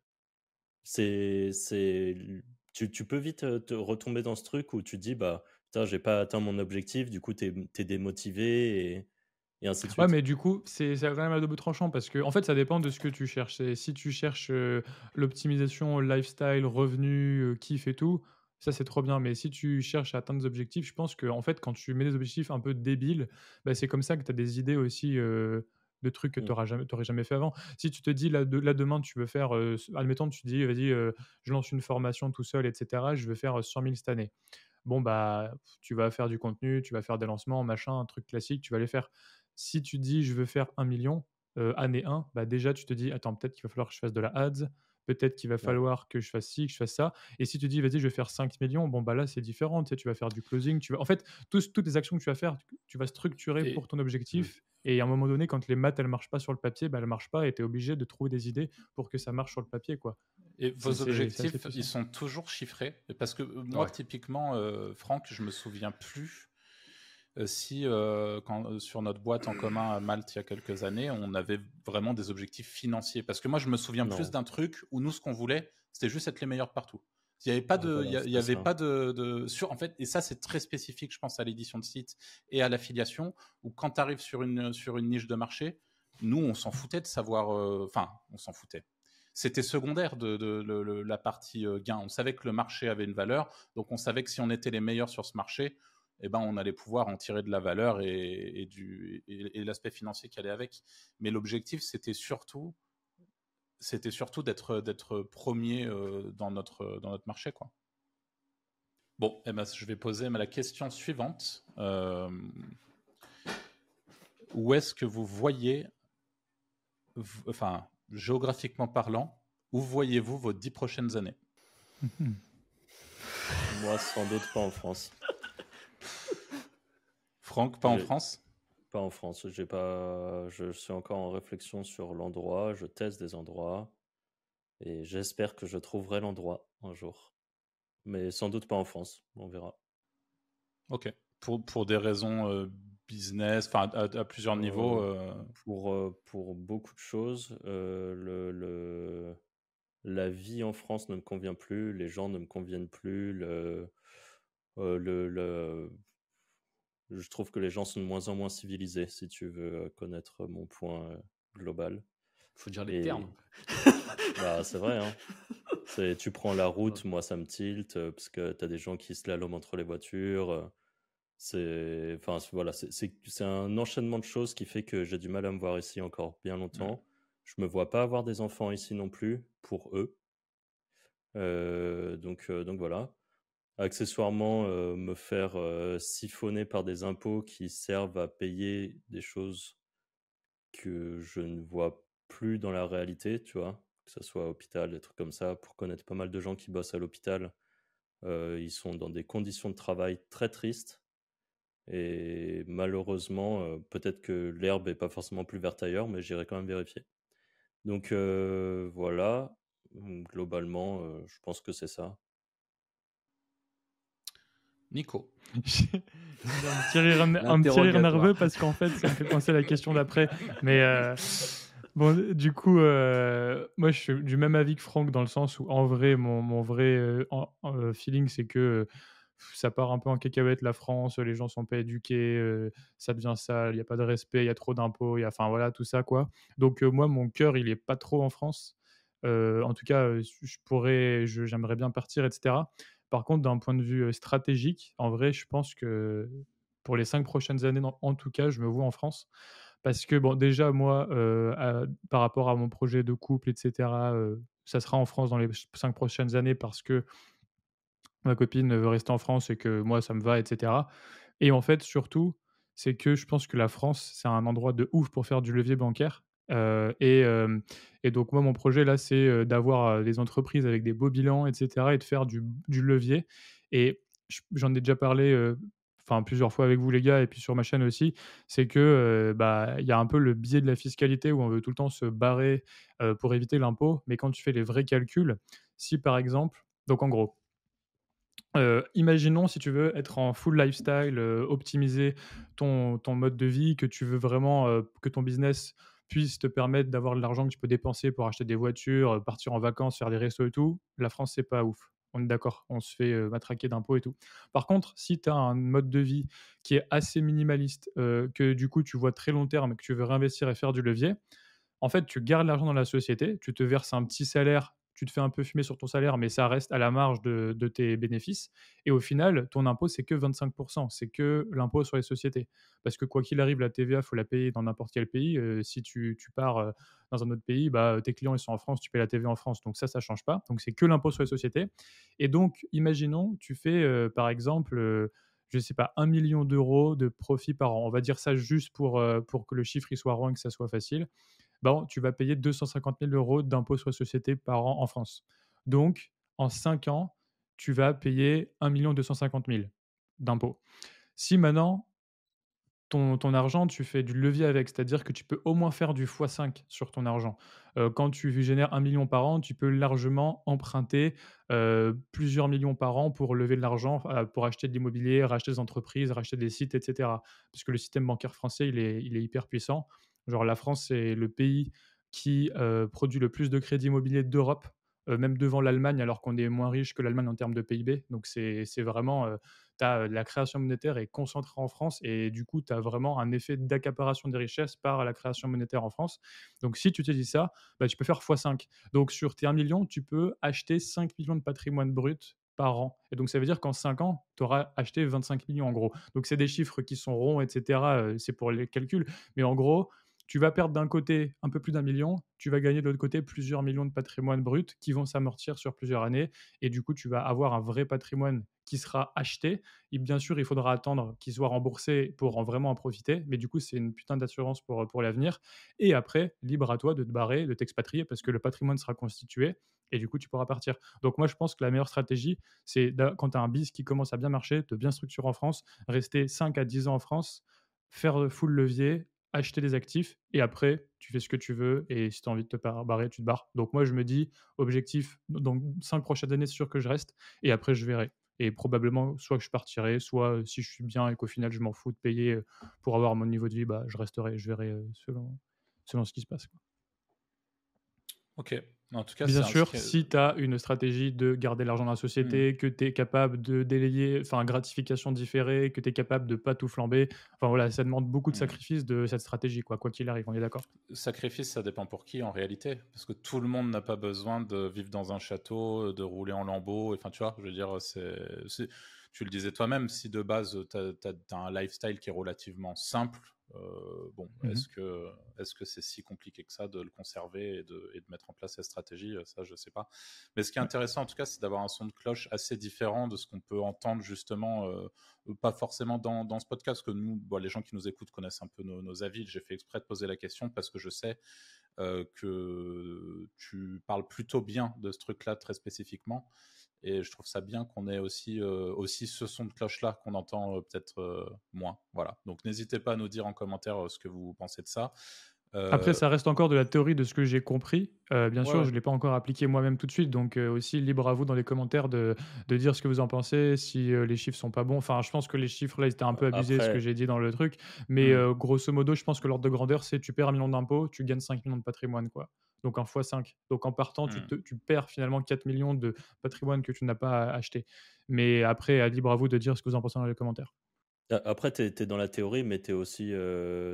c'est tu, peux vite te retomber dans ce truc où tu te dis, bah, putain, j'ai pas atteint mon objectif, du coup, tu es, démotivé et, et, ainsi de suite. Ouais, mais du coup, c'est quand même à double tranchant parce que, en fait, ça dépend de ce que tu cherches. Si tu cherches l'optimisation, lifestyle, revenu, kiff et tout, ça c'est trop bien. Mais si tu cherches à atteindre des objectifs, je pense que, en fait, quand tu mets des objectifs un peu débiles, bah, c'est comme ça que tu as des idées aussi de trucs que mmh. tu n'aurais jamais, jamais fait avant. Si tu te dis, là, de, là demain, tu veux faire, admettons, tu dis, vas-y, je lance une formation tout seul, etc., je veux faire 100 000 cette année. Bon, bah, tu vas faire du contenu, tu vas faire des lancements, machin, un truc classique, tu vas les faire. Si tu dis, je veux faire 1 million, année 1, bah déjà, tu te dis, attends, peut-être qu'il va falloir que je fasse de la ads, peut-être qu'il va falloir que je fasse ci, que je fasse ça. Et si tu dis, vas-y, je vais faire 5 millions, bon, bah là, c'est différent. Tu, sais, tu vas faire du closing. Tu vas... En fait, toutes les actions que tu vas faire, tu vas structurer pour ton objectif. Et à un moment donné, quand les maths, elles marchent pas sur le papier, bah, elles marchent pas et tu es obligé de trouver des idées pour que ça marche sur le papier. Quoi. Et vos objectifs, ils sont toujours chiffrés? Parce que moi, typiquement, euh, Franck, je me souviens plus euh, si quand, sur notre boîte en commun à Malte il y a quelques années, on avait vraiment des objectifs financiers. Parce que moi, je me souviens plus d'un truc où nous, ce qu'on voulait, c'était juste être les meilleurs partout. Il n'y avait pas de, il y, avait pas de, sur, en fait, et ça c'est très spécifique, je pense, à l'édition de site et à l'affiliation, où quand tu arrives sur une, sur une niche de marché, nous on s'en foutait de savoir, euh, enfin, on s'en foutait. C'était secondaire de, de, la partie euh, gain. On savait que le marché avait une valeur, donc on savait que si on était les meilleurs sur ce marché, eh ben, on allait pouvoir en tirer de la valeur et, du, et l'aspect financier qui allait avec. Mais l'objectif, c'était surtout c'était surtout d'être d'être premier euh, dans notre dans notre marché quoi. Bon, eh ben, je vais poser la question suivante. Euh, où est-ce que vous voyez, enfin géographiquement parlant, où voyez-vous vos dix prochaines années? Moi, sans doute pas en France. Franck, pas en France? En France. J'ai pas, je suis encore en réflexion sur l'endroit. Je teste des endroits et j'espère que je trouverai l'endroit un jour. Mais sans doute pas en France. On verra. Ok. Pour, pour des raisons euh, business, enfin à, plusieurs niveaux. Euh, euh. Pour, pour beaucoup de choses, le, le, la vie en France ne me convient plus, les gens ne me conviennent plus, le, le, le je trouve que les gens sont de moins en moins civilisés, si tu veux euh, connaître mon point euh, global. Faut dire les termes. bah, c'est vrai. Hein. Tu prends la route, moi ça me tilte, euh, parce que tu as des gens qui se lalomment entre les voitures. C'est enfin, voilà, c'est un enchaînement de choses qui fait que j'ai du mal à me voir ici encore bien longtemps. Je me vois pas avoir des enfants ici non plus pour eux. donc, donc voilà. Accessoirement, me faire siphonner par des impôts qui servent à payer des choses que je ne vois plus dans la réalité, tu vois, que ce soit hôpital, des trucs comme ça. Pour connaître pas mal de gens qui bossent à l'hôpital, ils sont dans des conditions de travail très tristes. Et malheureusement, peut-être que l'herbe est pas forcément plus verte ailleurs, mais j'irai quand même vérifier. Donc voilà, globalement, je pense que c'est ça. Nico. un petit rire, nerveux parce qu'en fait, ça me fait penser à la question d'après. Mais bon, du coup, moi, je suis du même avis que Franck dans le sens où, en vrai, mon, mon vrai feeling, c'est que ça part un peu en cacahuète la France, les gens sont pas éduqués, euh, ça devient sale, il n'y a pas de respect, il y a trop d'impôts, enfin voilà tout ça quoi. Donc euh, moi mon cœur il est pas trop en France. Euh, en tout cas je pourrais, j'aimerais bien partir etc. Par contre d'un point de vue stratégique, en vrai je pense que pour les cinq prochaines années en tout cas je me vois en France parce que bon déjà moi par rapport à mon projet de couple etc. ça sera en France dans les cinq prochaines années parce que ma copine veut rester en France et que moi, ça me va, etc. Et en fait, surtout, c'est que je pense que la France, c'est un endroit de ouf pour faire du levier bancaire. Et, et, donc, moi, mon projet, là, c'est d'avoir des entreprises avec des beaux bilans, etc. et de faire du, levier. Et j'en ai déjà parlé enfin plusieurs fois avec vous les gars et puis sur ma chaîne aussi, c'est que bah il y a un peu le biais de la fiscalité où on veut tout le temps se barrer pour éviter l'impôt, mais quand tu fais les vrais calculs, si par exemple, donc en gros, euh, imaginons si tu veux être en full lifestyle, euh, optimiser ton, ton, mode de vie, que tu veux vraiment euh, que ton business puisse te permettre d'avoir de l'argent que tu peux dépenser pour acheter des voitures, partir en vacances, faire des restos et tout. La France, c'est pas ouf. On est d'accord, on se fait matraquer d'impôts et tout. Par contre, si tu as un mode de vie qui est assez minimaliste, que du coup tu vois très long terme que tu veux réinvestir et faire du levier, en fait, tu gardes l'argent dans la société, tu te verses un petit salaire tu te fais un peu fumer sur ton salaire, mais ça reste à la marge de, tes bénéfices. Et au final, ton impôt, c'est que 25%, c'est que l'impôt sur les sociétés. Parce que quoi qu'il arrive, la TVA, il faut la payer dans n'importe quel pays. Euh, si tu, pars euh, dans un autre pays, bah, tes clients ils sont en France, tu payes la TVA en France. Donc ça, ça ne change pas. Donc c'est que l'impôt sur les sociétés. Et donc, imaginons, tu fais euh, par exemple je ne sais pas, un million d'euros de profit par an. On va dire ça juste pour, pour que le chiffre soit rond et que ça soit facile. Bah, tu vas payer 250 000 euros d'impôts sur la société par an en France. Donc, en 5 ans, tu vas payer 1 250 000 d'impôts. Si maintenant, ton, argent, tu fais du levier avec, c'est-à-dire que tu peux au moins faire du x5 sur ton argent. Euh, quand tu génères 1 million par an, tu peux largement emprunter euh, plusieurs millions par an pour lever de l'argent, euh, pour acheter de l'immobilier, racheter des entreprises, racheter des sites, etc. Parce que le système bancaire français, il est hyper puissant. Genre la France, c'est le pays qui produit le plus de crédits immobiliers d'Europe, même devant l'Allemagne, alors qu'on est moins riche que l'Allemagne en termes de PIB. Donc c'est vraiment, as, la création monétaire est concentrée en France et du coup, tu as vraiment un effet d'accaparation des richesses par la création monétaire en France. Donc si tu dis ça, bah, tu peux faire x5. Donc sur tes 1 million, tu peux acheter 5 millions de patrimoine brut par an. Et donc, ça veut dire qu'en 5 ans, tu auras acheté 25 millions en gros. Donc, c'est des chiffres qui sont ronds, etc. C'est pour les calculs. Mais en gros, tu vas perdre d'un côté un peu plus d'un million, tu vas gagner de l'autre côté plusieurs millions de patrimoine brut qui vont s'amortir sur plusieurs années. Et du coup, tu vas avoir un vrai patrimoine qui sera acheté. Et bien sûr, il faudra attendre qu'il soit remboursé pour en vraiment en profiter. Mais du coup, c'est une putain d'assurance pour, pour l'avenir. Et après, libre à toi de te barrer, de t'expatrier parce que le patrimoine sera constitué. Et du coup, tu pourras partir. Donc, moi, je pense que la meilleure stratégie, c'est quand tu as un bis qui commence à bien marcher, de bien structurer en France, rester 5 à 10 ans en France, faire full levier, acheter des actifs et après, tu fais ce que tu veux et si tu as envie de te barrer, tu te barres. Donc moi, je me dis, objectif, dans cinq prochaines années, c'est sûr que je reste et après, je verrai. Et probablement, soit que je partirai, soit si je suis bien et qu'au final, je m'en fous de payer pour avoir mon niveau de vie, bah, je resterai, je verrai selon, selon ce qui se passe. Ok, en tout cas, Bien sûr, si tu as une stratégie de garder l'argent dans la société, mmh. que tu es capable de délayer, enfin, gratification différée, que tu es capable de pas tout flamber, enfin voilà, ça demande beaucoup de mmh. sacrifices de cette stratégie, quoi qu'il arrive, on est d'accord? Sacrifice, ça dépend pour qui en réalité, parce que tout le monde n'a pas besoin de vivre dans un château, de rouler en lambeau, enfin, tu vois, je veux dire, c'est. Tu le disais toi-même, si de base tu as, un lifestyle qui est relativement simple, bon, Mmh est-ce que est-ce que c'est si compliqué que ça de le conserver et de, et de mettre en place cette stratégie? Ça, je sais pas. Mais ce qui est intéressant, en tout cas, c'est d'avoir un son de cloche assez différent de ce qu'on peut entendre justement, pas forcément dans, dans, ce podcast, que nous, bon, les gens qui nous écoutent connaissent un peu nos, nos avis. J'ai fait exprès de poser la question parce que je sais que tu parles plutôt bien de ce truc-là très spécifiquement. Et je trouve ça bien qu'on ait aussi, euh, aussi ce son de cloche-là qu'on entend euh, peut-être euh, moins. Voilà. Donc n'hésitez pas à nous dire en commentaire ce que vous pensez de ça. Après, ça reste encore de la théorie de ce que j'ai compris. bien sûr, je ne l'ai pas encore appliqué moi-même tout de suite. Donc aussi, libre à vous dans les commentaires de, de dire ce que vous en pensez, si les chiffres sont pas bons. Enfin, je pense que les chiffres, là, ils étaient un peu abusés, ce que j'ai dit dans le truc. Mais mmh. grosso modo, je pense que l'ordre de grandeur, c'est tu perds un million d'impôts, tu gagnes 5 millions de patrimoine. quoi donc en x5. Donc en partant, tu, mmh. tu, perds finalement 4 millions de patrimoine que tu n'as pas acheté. Mais après, libre à vous de dire ce que vous en pensez dans les commentaires. Après, tu es, dans la théorie, mais tu es aussi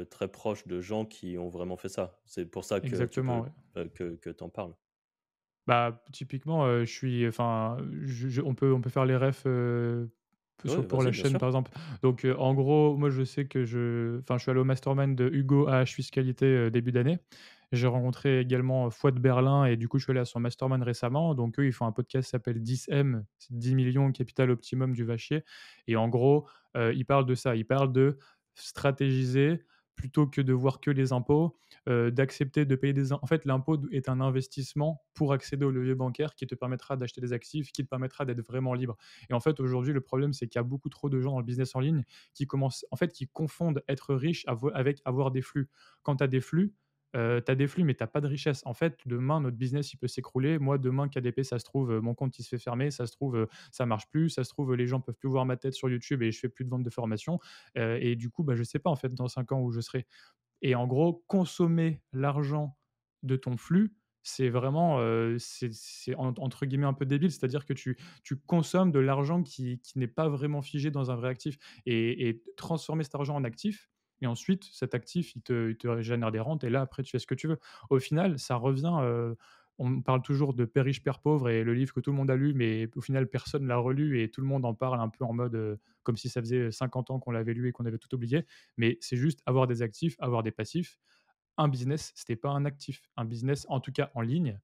très proche de gens qui ont vraiment fait ça. C'est pour ça que Exactement, tu que, en parles. Bah, typiquement, je suis. Enfin, on, peut, on peut faire les refs. pour la chaîne par exemple. Donc en gros, moi je sais que je, enfin je suis allé au mastermind de Hugo à H Fiscalité début d'année. J'ai rencontré également Fouad Berlin et du coup, je suis allé à son mastermind récemment. Donc, eux, ils font un podcast qui s'appelle 10M, c'est 10 millions capital optimum du vachier. Et en gros, ils parlent de ça. Ils parlent de stratégiser plutôt que de voir que les impôts, d'accepter de payer des... En fait, l'impôt est un investissement pour accéder au levier bancaire qui te permettra d'acheter des actifs, qui te permettra d'être vraiment libre. Et en fait, aujourd'hui, le problème, c'est qu'il y a beaucoup trop de gens dans le business en ligne qui commencent, en fait, qui confondent être riche avec avoir des flux. Quand tu as des flux, euh, tu as des flux, mais tu pas de richesse. En fait, demain, notre business, il peut s'écrouler. Moi, demain, KDP, ça se trouve, mon compte, il se fait fermer. Ça se trouve, ça marche plus. Ça se trouve, les gens peuvent plus voir ma tête sur YouTube et je fais plus de vente de formation. et du coup, bah, je sais pas, en fait, dans 5 ans où je serai. Et en gros, consommer l'argent de ton flux, c'est vraiment, c'est entre guillemets un peu débile, c'est-à-dire que tu, tu consommes de l'argent qui, qui n'est pas vraiment figé dans un vrai actif. Et, et transformer cet argent en actif, et ensuite, cet actif, il te, génère des rentes, et là, après, tu fais ce que tu veux. Au final, ça revient. on parle toujours de Père riche, Père pauvre, et le livre que tout le monde a lu, mais au final, personne l'a relu, et tout le monde en parle un peu en mode comme si ça faisait 50 ans qu'on l'avait lu et qu'on avait tout oublié. Mais c'est juste avoir des actifs, avoir des passifs. Un business, ce n'était pas un actif. Un business, en tout cas en ligne,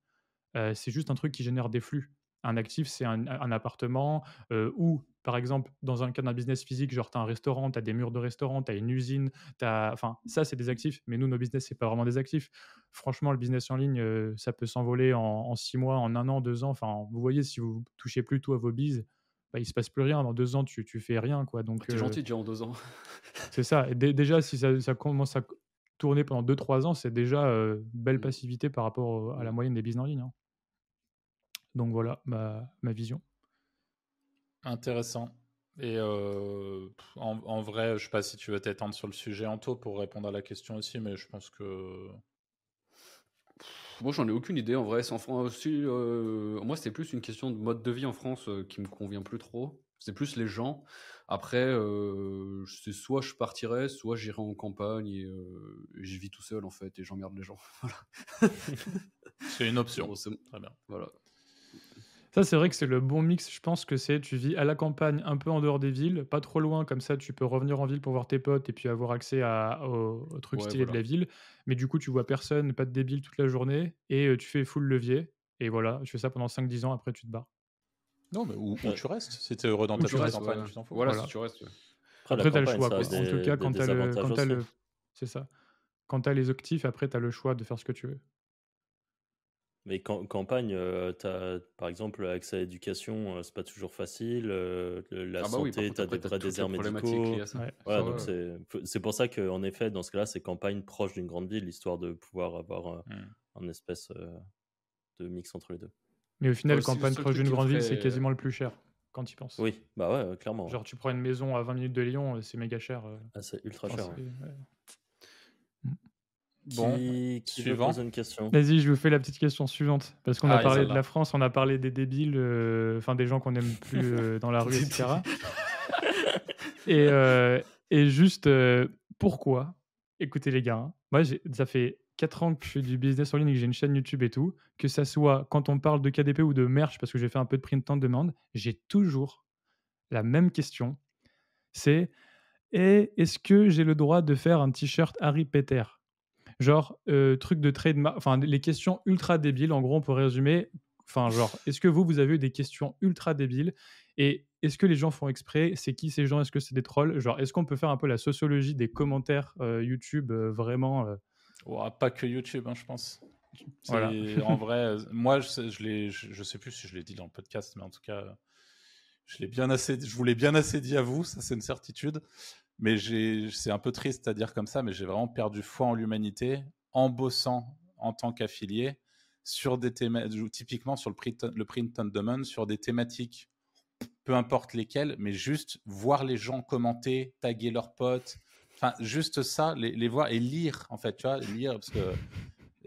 c'est juste un truc qui génère des flux. Un actif, c'est un, appartement ou, par exemple, dans un cas d'un business physique, genre tu as un restaurant, tu as des murs de restaurant, tu as une usine, as... enfin, ça, c'est des actifs. Mais nous, nos business, c'est pas vraiment des actifs. Franchement, le business en ligne, ça peut s'envoler en, six mois, en un an, deux ans. Enfin, vous voyez, si vous touchez plus tout à vos bises, bah, il se passe plus rien. Dans deux ans, tu, tu fais rien. quoi. Donc, es gentil déjà en deux ans. c'est ça. Et déjà, si ça, commence à tourner pendant deux, trois ans, c'est déjà belle mmh. passivité par rapport à la mmh. moyenne des business en ligne. Hein. Donc voilà ma, ma vision. Intéressant. Et euh, en, vrai, je ne sais pas si tu veux t'étendre sur le sujet Anto pour répondre à la question aussi, mais je pense que. Moi, j'en ai aucune idée en vrai. aussi, euh, moi, c'est plus une question de mode de vie en France euh, qui me convient plus trop. C'est plus les gens. Après, c'est soit je partirais, soit j'irai en campagne et je vis tout seul en fait et j'emmerde les gens. c'est une option. Très bien. Voilà. Ça, c'est vrai que c'est le bon mix. Je pense que c'est tu vis à la campagne, un peu en dehors des villes, pas trop loin, comme ça tu peux revenir en ville pour voir tes potes et puis avoir accès à, aux, trucs stylés de la ville. Mais du coup, tu vois personne, pas de débile toute la journée et tu fais full levier. Et voilà, tu fais ça pendant 5-10 ans, après tu te barres. Non, mais où, tu restes Si t'es heureux dans ta campagne, tu t'en fous. Voilà, si tu restes. Après, t'as le choix. En tout cas, quand t'as le. le... C'est ça. Quand t'as les actifs, après, t'as le choix de faire ce que tu veux. Mais campagne, euh, as, par exemple, l'accès à l'éducation, euh, c'est pas toujours facile. Euh, la ah bah santé, tu as des vrais déserts médicaux. c'est pour ça qu'en effet, dans ce cas-là, c'est campagne proche d'une grande ville, histoire de pouvoir avoir un espèce de mix entre les deux. Mais au final, campagne proche d'une grande ville, c'est quasiment le plus cher quand tu y penses. Oui, bah ouais, clairement. Genre, tu prends une maison à 20 minutes de Lyon, c'est méga cher. Ah, c'est ultra cher. Bon, qui, suivant. une question Vas-y, je vous fais la petite question suivante. Parce qu'on a ah, parlé de la France, on a parlé des débiles, euh, enfin des gens qu'on n'aime plus euh, dans la rue, etc. et, euh, et juste, pourquoi Écoutez les gars, hein, moi ça fait 4 ans que je fais du business en ligne et que j'ai une chaîne YouTube et tout, que ça soit quand on parle de KDP ou de merch, parce que j'ai fait un peu de print en demande, j'ai toujours la même question. C'est Et est-ce que j'ai le droit de faire un t-shirt Harry Peter Genre, euh, truc de trademark, enfin, les questions ultra débiles, en gros, on peut résumer. Enfin, genre, est-ce que vous, vous avez eu des questions ultra débiles Et est-ce que les gens font exprès? C'est qui ces gens? Est-ce que c'est des trolls? Genre, est-ce qu'on peut faire un peu la sociologie des commentaires euh, YouTube euh, vraiment Pas que YouTube, hein, je pense. Voilà. en vrai, moi, je, je, je, sais plus si je l'ai dit dans le podcast, mais en tout cas, je l'ai bien assez, je vous l'ai bien assez dit à vous, ça c'est une certitude. Mais c'est un peu triste à dire comme ça, mais j'ai vraiment perdu foi en l'humanité en bossant en tant qu'affilié sur des thématiques, typiquement sur le print, le print on demand, sur des thématiques, peu importe lesquelles, mais juste voir les gens commenter, taguer leurs potes, enfin juste ça, les, les voir et lire en fait, tu vois, lire parce que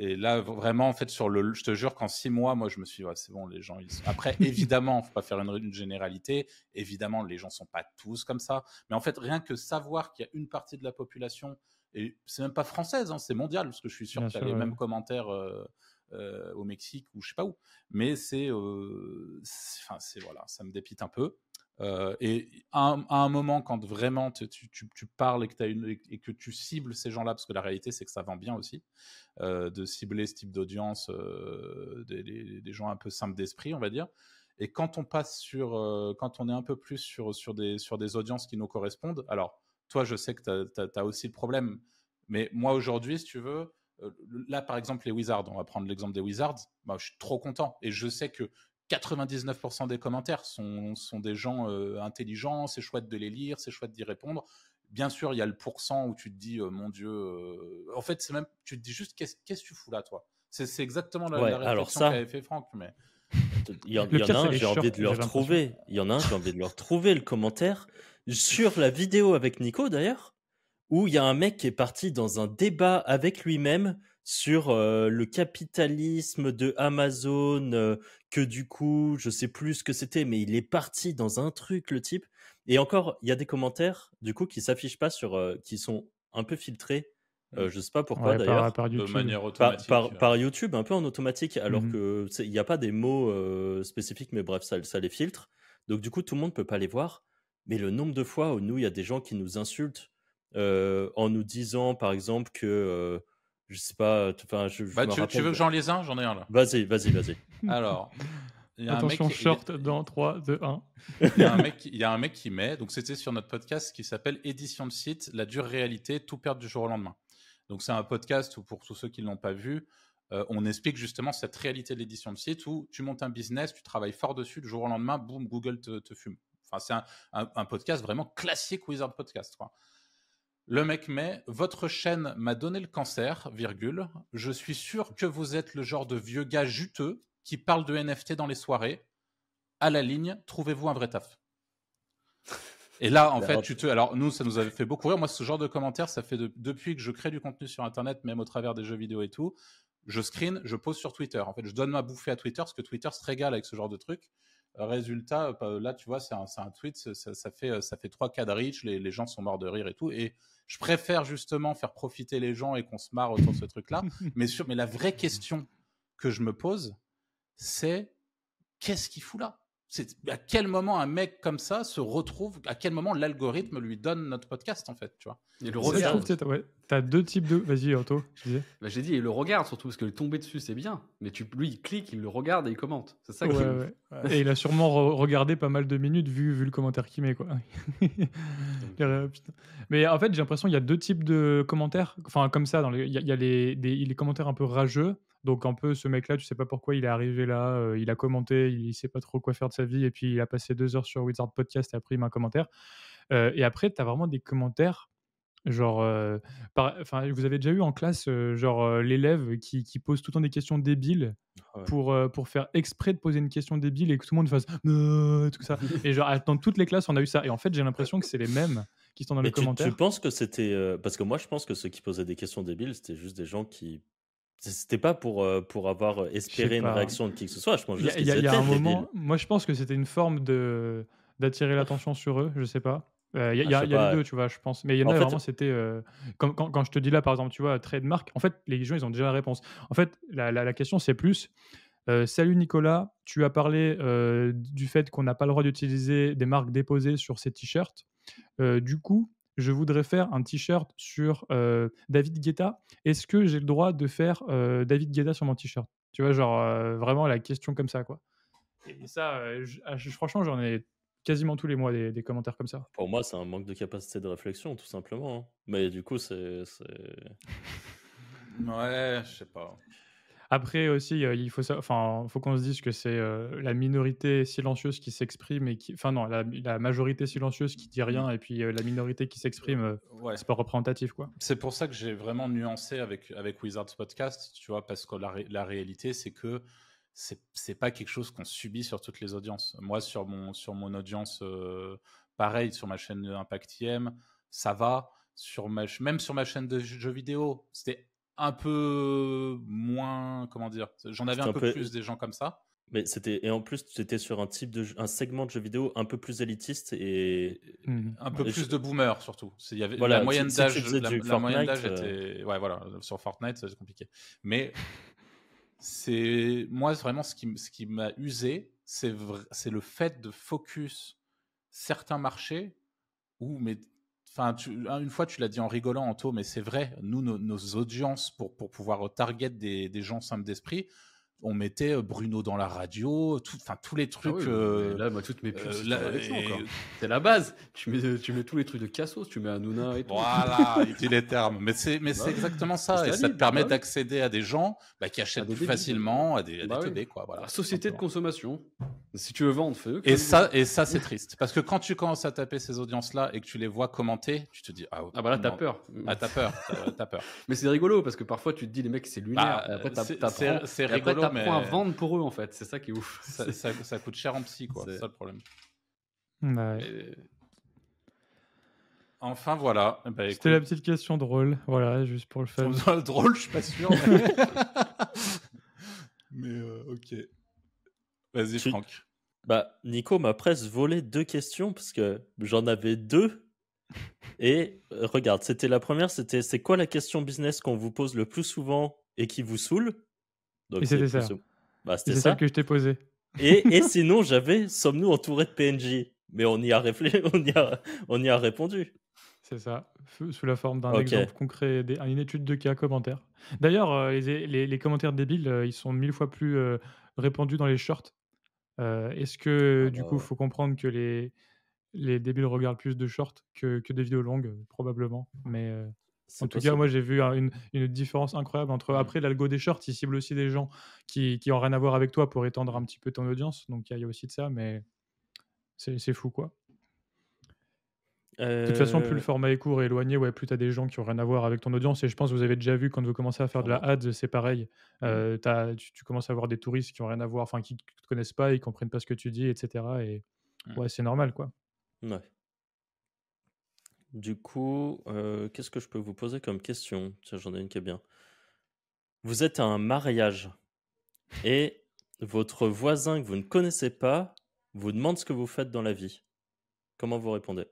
et là, vraiment, en fait, sur le, je te jure qu'en six mois, moi, je me suis dit, ouais, c'est bon, les gens, ils sont... Après, évidemment, faut pas faire une, généralité. Évidemment, les gens sont pas tous comme ça. Mais en fait, rien que savoir qu'il y a une partie de la population, et c'est même pas française, hein, c'est mondial, parce que je suis sûr qu'il y a les mêmes commentaires euh, euh, au Mexique ou je sais pas où. Mais c'est, euh, enfin, c'est voilà, ça me dépite un peu. Euh, et à un, moment, quand vraiment tu, parles et que, tu cibles ces gens-là, parce que la réalité, c'est que ça vend bien aussi, euh, de cibler ce type d'audience, euh, des, gens un peu simples d'esprit, on va dire. Et quand on passe sur, quand on est un peu plus sur, sur, des, sur des audiences qui nous correspondent, alors toi, je sais que tu as, aussi le problème, mais moi aujourd'hui, si tu veux, là par exemple, les Wizards, on va prendre l'exemple des Wizards, bah, je suis trop content et je sais que 99% des commentaires sont, sont des gens euh, intelligents, c'est chouette de les lire, c'est chouette d'y répondre. Bien sûr, il y a le pourcent où tu te dis, euh, mon Dieu, euh, en fait, c'est même, tu te dis juste, qu'est-ce que tu fous là, toi? C'est exactement la, réflexion qu'avait fait Franck. Mais... Il y, en, a un, j'ai envie de le retrouver. Il y en a un, j'ai envie de le retrouver, le commentaire, sur la vidéo avec Nico d'ailleurs, où il y a un mec qui est parti dans un débat avec lui-même sur le capitalisme de Amazon, que du coup, je sais plus ce que c'était, mais il est parti dans un truc, le type. Et encore, il y a des commentaires, du coup, qui s'affichent pas sur, qui sont un peu filtrés. Euh, je sais pas pourquoi d'ailleurs. Par, de manière automatique. Par, YouTube, un peu en automatique, alors mmh que il n'y a pas des mots spécifiques, mais bref, ça, ça les filtre. Donc du coup, tout le monde peut pas les voir. Mais le nombre de fois où nous, il y a des gens qui nous insultent en nous disant, par exemple, que je sais pas. Enfin, je, bah, tu, tu, veux que j'en lise un? J'en ai un là. Vas-y, vas-y, vas-y. Alors. Y a Attention, un mec, short dans 3, 2, 1. Il y, a un mec, il y a un mec qui met, donc c'était sur notre podcast qui s'appelle Édition de site, la dure réalité, tout perdre du jour au lendemain. Donc c'est un podcast où pour tous ceux qui ne l'ont pas vu, euh, on explique justement cette réalité de l'édition de site où tu montes un business, tu travailles fort dessus, du jour au lendemain, boum, Google te, te fume. Enfin, c'est un, un, un, podcast vraiment classique Wizard Podcast. Quoi. Le mec met Votre chaîne m'a donné le cancer, virgule. Je suis sûr que vous êtes le genre de vieux gars juteux qui parle de NFT dans les soirées. À la ligne, trouvez-vous un vrai taf. Et là, en fait, tu te. Alors, nous, ça nous avait fait beaucoup rire. Moi, ce genre de commentaires, ça fait depuis que je crée du contenu sur Internet, même au travers des jeux vidéo et tout. Je screen, je pose sur Twitter. En fait, je donne ma bouffée à Twitter parce que Twitter se régale avec ce genre de truc. Résultat, euh, là, tu vois, c'est un, un, tweet, ça, fait, ça fait trois cas de reach, les, les, gens sont morts de rire et tout. Et je préfère justement faire profiter les gens et qu'on se marre autour de ce truc-là. mais, mais la vraie question que je me pose, c'est qu'est-ce qu'il fout là? À quel moment un mec comme ça se retrouve, à quel moment l'algorithme lui donne notre podcast en fait, tu vois? Et le regarde. Tu as deux types de. Vas-y, Anto. Bah, j'ai dit, il le regarde surtout parce que le tomber dessus c'est bien, mais tu, lui il clique, il le regarde et il commente. C'est ça. Et il a sûrement regardé pas mal de minutes vu, vu le commentaire qu'il met quoi. mais en fait, j'ai l'impression qu'il y a deux types de commentaires, enfin comme ça, il y a, les, les commentaires un peu rageux donc un peu ce mec-là, tu sais pas pourquoi il est arrivé là, euh, il a commenté, il sait pas trop quoi faire de sa vie, et puis il a passé deux heures sur Wizard Podcast et après il met un commentaire. Euh, et après, tu as vraiment des commentaires, genre, euh, vous avez déjà eu en classe, genre l'élève qui, qui, pose tout le temps des questions débiles pour, pour faire exprès de poser une question débile et que tout le monde fasse tout ça. et genre, dans toutes les classes, on a eu ça. Et en fait, j'ai l'impression que c'est les mêmes qui sont dans les commentaires. Tu penses que c'était. parce que moi, je pense que ceux qui posaient des questions débiles, c'était juste des gens qui c'était pas pour, euh, pour avoir espéré une réaction de qui que ce soit. Je pense Il y, a un moment, moi je pense que c'était une forme de d'attirer l'attention sur eux, je sais pas. Euh, il y, a, ah, les deux, tu vois, je pense. Mais il y en, a vraiment, c'était. Euh, quand, quand, je te dis là, par exemple, tu vois, trademark, en fait, les gens, ils ont déjà la réponse. En fait, la, la, question, c'est plus Salut Nicolas, tu as parlé du fait qu'on n'a pas le droit d'utiliser des marques déposées sur ces t-shirts. du coup, je voudrais faire un t-shirt sur David Guetta. Est-ce que j'ai le droit de faire David Guetta sur mon t-shirt? Tu vois, genre vraiment la question comme ça, quoi. Et ça, ah, franchement, j'en ai quasiment tous les mois des, commentaires comme ça. Pour moi, c'est un manque de capacité de réflexion, tout simplement. Hein. Mais du coup, c'est. ouais, je sais pas. Après aussi, il faut enfin, faut qu'on se dise que c'est la minorité silencieuse qui s'exprime et qui, enfin non, la, majorité silencieuse qui dit rien et puis la minorité qui s'exprime, ouais. c'est pas représentatif quoi. C'est pour ça que j'ai vraiment nuancé avec avec Wizards Podcast, tu vois, parce que la, la réalité c'est que c'est pas quelque chose qu'on subit sur toutes les audiences. Moi, sur mon, sur mon audience, pareil, sur ma chaîne Impact IM, ça va. Sur ma, même sur ma chaîne de jeux vidéo, c'était un peu moins, comment dire, j'en avais un, peu, plus des gens comme ça. Mais c'était et en plus c'était sur un type de un segment de jeux vidéo un peu plus élitiste et mmh. un peu plus de boomers surtout. Il y avait la moyenne d'âge la, moyenne d'âge était ouais voilà sur Fortnite c'est compliqué. Mais c'est moi vraiment ce qui ce qui m'a usé c'est c'est le fait de focus certains marchés où mais Enfin, une fois, tu l'as dit en rigolant, Anto, mais c'est vrai. Nous, nos, audiences, pour, pour pouvoir target des, des gens simples d'esprit, on mettait Bruno dans la radio, enfin tous les ah trucs. là, moi, toutes mes pubs, c'est la base. Tu mets, tu mets tous les trucs de Cassos, tu mets Hanouna et tout. Voilà, il dit les termes. Mais c'est, mais c'est bah exactement ça. Et ça te permet bah d'accéder à des gens bah, qui achètent plus facilement, à des, à bah quoi. Voilà. société de consommation. Si tu veux vendre, fais. Et ça, et ça, c'est triste. Parce que quand tu commences à taper ces audiences-là et que tu les vois commenter, tu te dis ah, ah bah là t'as peur. Ah t'as peur, t'as peur. mais c'est rigolo parce que parfois tu te dis les mecs c'est lunaire. après c'est rigolo mais... à vendre pour eux en fait. C'est ça qui est ouf. Ça, ça, coûte cher en psy, quoi. C'est ça le problème. Enfin voilà. Bah, C'était la petite question drôle, voilà, juste pour le fun. drôle, je suis pas sûr. Mais, euh, ok. Vas-y, Franck. Bah, Nico m'a presque volé deux questions parce que j'en avais deux. Et euh, regarde, c'était la première, c'était c'est quoi la question business qu'on vous pose le plus souvent et qui vous saule Et c'était ça. Bah, ça que je t'ai posé. Et, et sinon, j'avais sommes-nous entourés de PNJ Mais on y a réfléchi, on y a, on y a répondu. C'est ça, sous la forme d'un exemple concret, une étude de cas commentaires. D'ailleurs, euh, les, les, les, commentaires débiles, euh, ils sont mille fois plus euh, répandus dans les shorts. Est-ce que ah du coup, il bah faut comprendre que les, les débiles regardent plus de shorts que, que des vidéos longues, probablement. Mais en tout cas, moi, j'ai vu une, différence incroyable entre. Mmh. Après, l'algo des shorts, il cible aussi des gens qui, qui ont rien à voir avec toi pour étendre un petit peu ton audience. Donc, il y, a aussi de ça, mais c'est fou, quoi. De toute façon, plus le euh format est court et éloigné, ouais, plus tu as des gens qui ont rien à voir avec ton audience. Et je pense que vous avez déjà vu quand vous commencez à faire de la ads, c'est pareil. Mmh. Euh, tu, commences à avoir des touristes qui ont rien à voir, enfin qui ne te connaissent pas, ils comprennent pas ce que tu dis, etc. Et mmh. ouais, c'est normal, quoi. Ouais. Du coup, euh, qu'est-ce que je peux vous poser comme question? Tiens, j'en ai une qui est bien. Vous êtes à un mariage et votre voisin que vous ne connaissez pas vous demande ce que vous faites dans la vie. Comment vous répondez?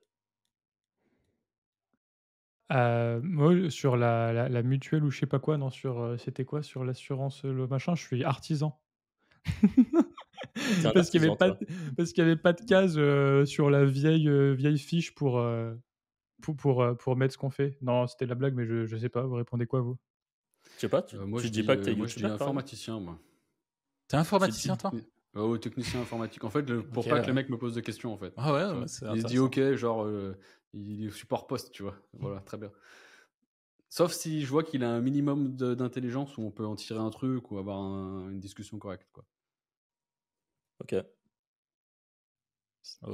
Euh, moi, sur la, la, mutuelle ou je sais pas quoi, non, sur euh, c'était quoi? Sur l'assurance, le machin, je suis artisan. parce qu'il n'y avait, pas, parce qu'il avait pas de case sur la vieille, vieille fiche pour, pour, pour, euh, pour mettre ce qu'on fait Non, c'était la blague, mais je, je sais pas. Vous répondez quoi, vous? Je sais pas. Tu, euh, moi, je dis pas que t'es Moi, je dis informaticien, moi. T'es informaticien, toi? Oh, technicien informatique. En fait, le, pour pas que le mec me pose des questions, en fait. Ah ouais, c'est Il se dit OK, genre, euh, il est support poste, tu vois. Voilà, très bien. Sauf si je vois qu'il a un minimum d'intelligence où on peut en tirer un truc ou avoir une discussion correcte, quoi. Ok.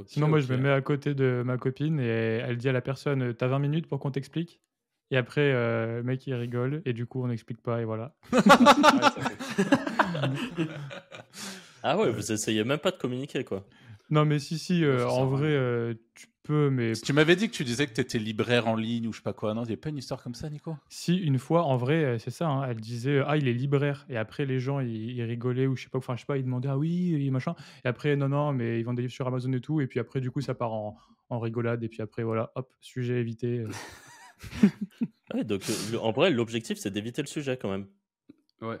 Sinon, moi, je me mets à côté de ma copine et elle dit à la personne T'as 20 minutes pour qu'on t'explique? Et après, euh, le mec, il rigole et du coup, on n'explique pas et voilà. ah ouais, vous essayez même pas de communiquer, quoi. Non, mais si, si, euh, en vrai, euh, tu mais. tu m'avais dit que tu disais que tu étais libraire en ligne ou je sais pas quoi. Non, il n'y a pas une histoire comme ça, Nico? Si, une fois, en vrai, euh, c'est ça. Hein, elle disait Ah, il est libraire. Et après, les gens, ils, rigolaient ou je sais pas, enfin, je sais pas, ils demandaient Ah oui, machin. Et après, non, non, mais ils vendent des livres sur Amazon et tout. Et puis après, du coup, ça part en, en rigolade. Et puis après, voilà, hop, sujet évité. ouais, donc, en vrai, l'objectif, c'est d'éviter le sujet quand même. Ouais.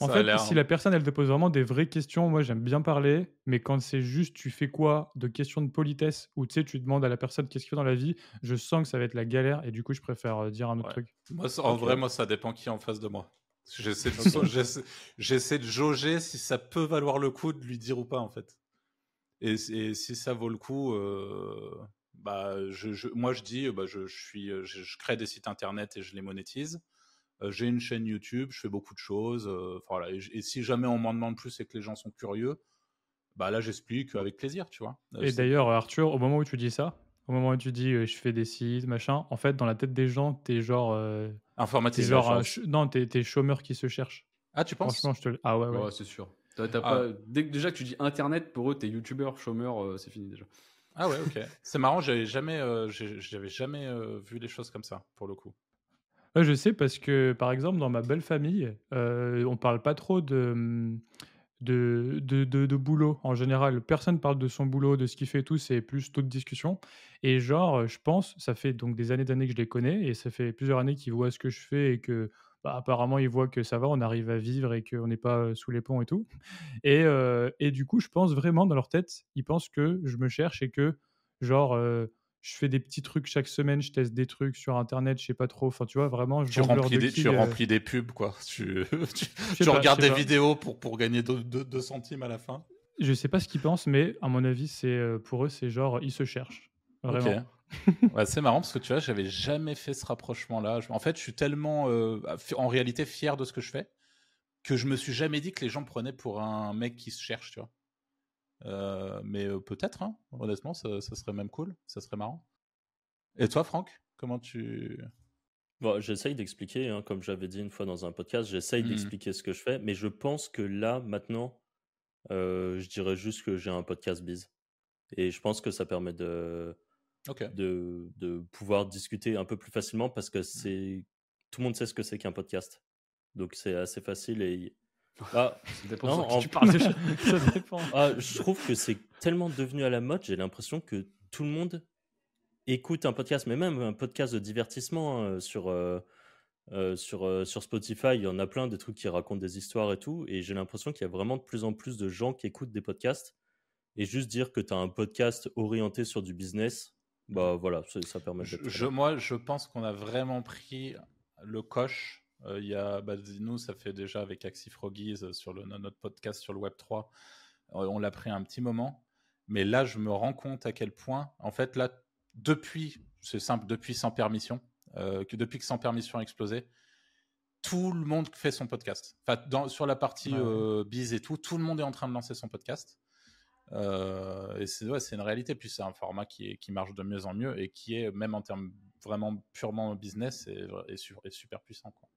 En Ça a fait, l'air. si la personne, elle te pose vraiment des vraies questions, moi j'aime bien parler, mais quand c'est juste tu fais quoi de questions de politesse ou tu sais, tu demandes à la personne qu'est-ce qu'il fait dans la vie, je sens que ça va être la galère et du coup, je préfère euh, dire un autre Ouais. truc. Moi, ça- en Ok. vrai, moi, ça dépend qui est en face de moi. J'essaie de, j'essaie de jauger si ça peut valoir le coup de lui dire ou pas, en fait. Et, et si ça vaut le coup, euh, bah, je, je- moi, je dis, bah, je, je suis, je, je crée des sites internet et je les monétise. Euh, J'ai une chaîne YouTube, je fais beaucoup de choses. euh, enfin, voilà. et, si jamais on m'en demande plus et que les gens sont curieux, bah là, j'explique avec plaisir, tu vois. Euh, Et d'ailleurs, Arthur, au moment où tu dis ça, au moment où tu dis euh, je fais des sites, machin, en fait, dans la tête des gens, t'es genre. euh, genre ch- non, t'es t'es chômeur qui se cherche. Ah, tu penses? Franchement, je te le. Ah ouais, ouais. Ouais, c'est sûr. T'as- t'as Ah. pas- dès que- déjà que tu dis internet, pour eux, t'es youtubeur, chômeur, euh, c'est fini déjà. Ah ouais, ok. C'est marrant, j'avais jamais, euh, j'ai- j'avais jamais euh, vu les choses comme ça, pour le coup. Ouais, je sais parce que, par exemple, dans ma belle famille, euh, on parle pas trop de, hum, de, de, boulot en général. Personne parle de son boulot, de ce qu'il fait et tout, c'est plus toute discussion. Et genre, je pense, ça fait donc des années d'années que je les connais et ça fait plusieurs années qu'ils voient ce que je fais et que bah, apparemment ils voient que ça va, on arrive à vivre et qu'on n'est pas euh, sous les ponts et tout. Et, euh, et du coup, je pense vraiment dans leur tête, ils pensent que je me cherche et que, genre, euh, je fais des petits trucs chaque semaine, je teste des trucs sur Internet, je sais pas trop. Enfin, tu vois, vraiment, je Tu jongleur remplis, de des, quilles, tu euh, remplis des pubs, quoi. Tu, tu, sais tu pas, regardes des pas. vidéos pour, pour gagner 2 centimes à la fin. Je sais pas ce qu'ils pensent, mais à mon avis, c'est euh, pour eux, c'est genre, ils se cherchent. Vraiment. Ouais, c'est marrant parce que tu vois, j'avais jamais fait ce rapprochement-là. En fait, je suis tellement, euh, en réalité, fier de ce que je fais que je me suis jamais dit que les gens prenaient pour un mec qui se cherche, tu vois. Euh, mais euh, peut-être, hein, honnêtement, ça, ça serait même cool, ça serait marrant. Et toi, Franck, comment tu. Bon, j'essaye d'expliquer, hein, comme j'avais dit une fois dans un podcast, j'essaye Mhm. d'expliquer ce que je fais, mais je pense que là, maintenant, euh, je dirais juste que j'ai un podcast biz. Et je pense que ça permet de, de, de pouvoir discuter un peu plus facilement parce que c'est tout le monde sait ce que c'est qu'un podcast. Donc c'est assez facile et ah, Ça dépend Non, sur qui en- tu parles déjà. ça dépend. ah, je trouve que c'est tellement devenu à la mode, j'ai l'impression que tout le monde écoute un podcast, mais même un podcast de divertissement hein, sur, euh, euh, sur, euh, sur Spotify, il y en a plein des trucs qui racontent des histoires et tout, et j'ai l'impression qu'il y a vraiment de plus en plus de gens qui écoutent des podcasts, et juste dire que tu as un podcast orienté sur du business, bah voilà, ça, ça permet Je, je- moi, je pense qu'on a vraiment pris le coche. Euh, Il y a, bah, nous, ça fait déjà avec Axie Froggies euh, sur le, notre podcast sur le Web 3, euh, on l'a pris un petit moment. Mais là, je me rends compte à quel point, en fait, là, depuis, c'est simple, depuis sans permission, euh, que depuis que sans permission a explosé, tout le monde fait son podcast. Enfin, dans, sur la partie euh, bise et tout, tout le monde est en train de lancer son podcast. Euh, et c'est ouais, une réalité. Puis c'est un format qui, est, qui marche de mieux en mieux et qui est, même en termes vraiment purement business, est, est, su- est super puissant. Quoi.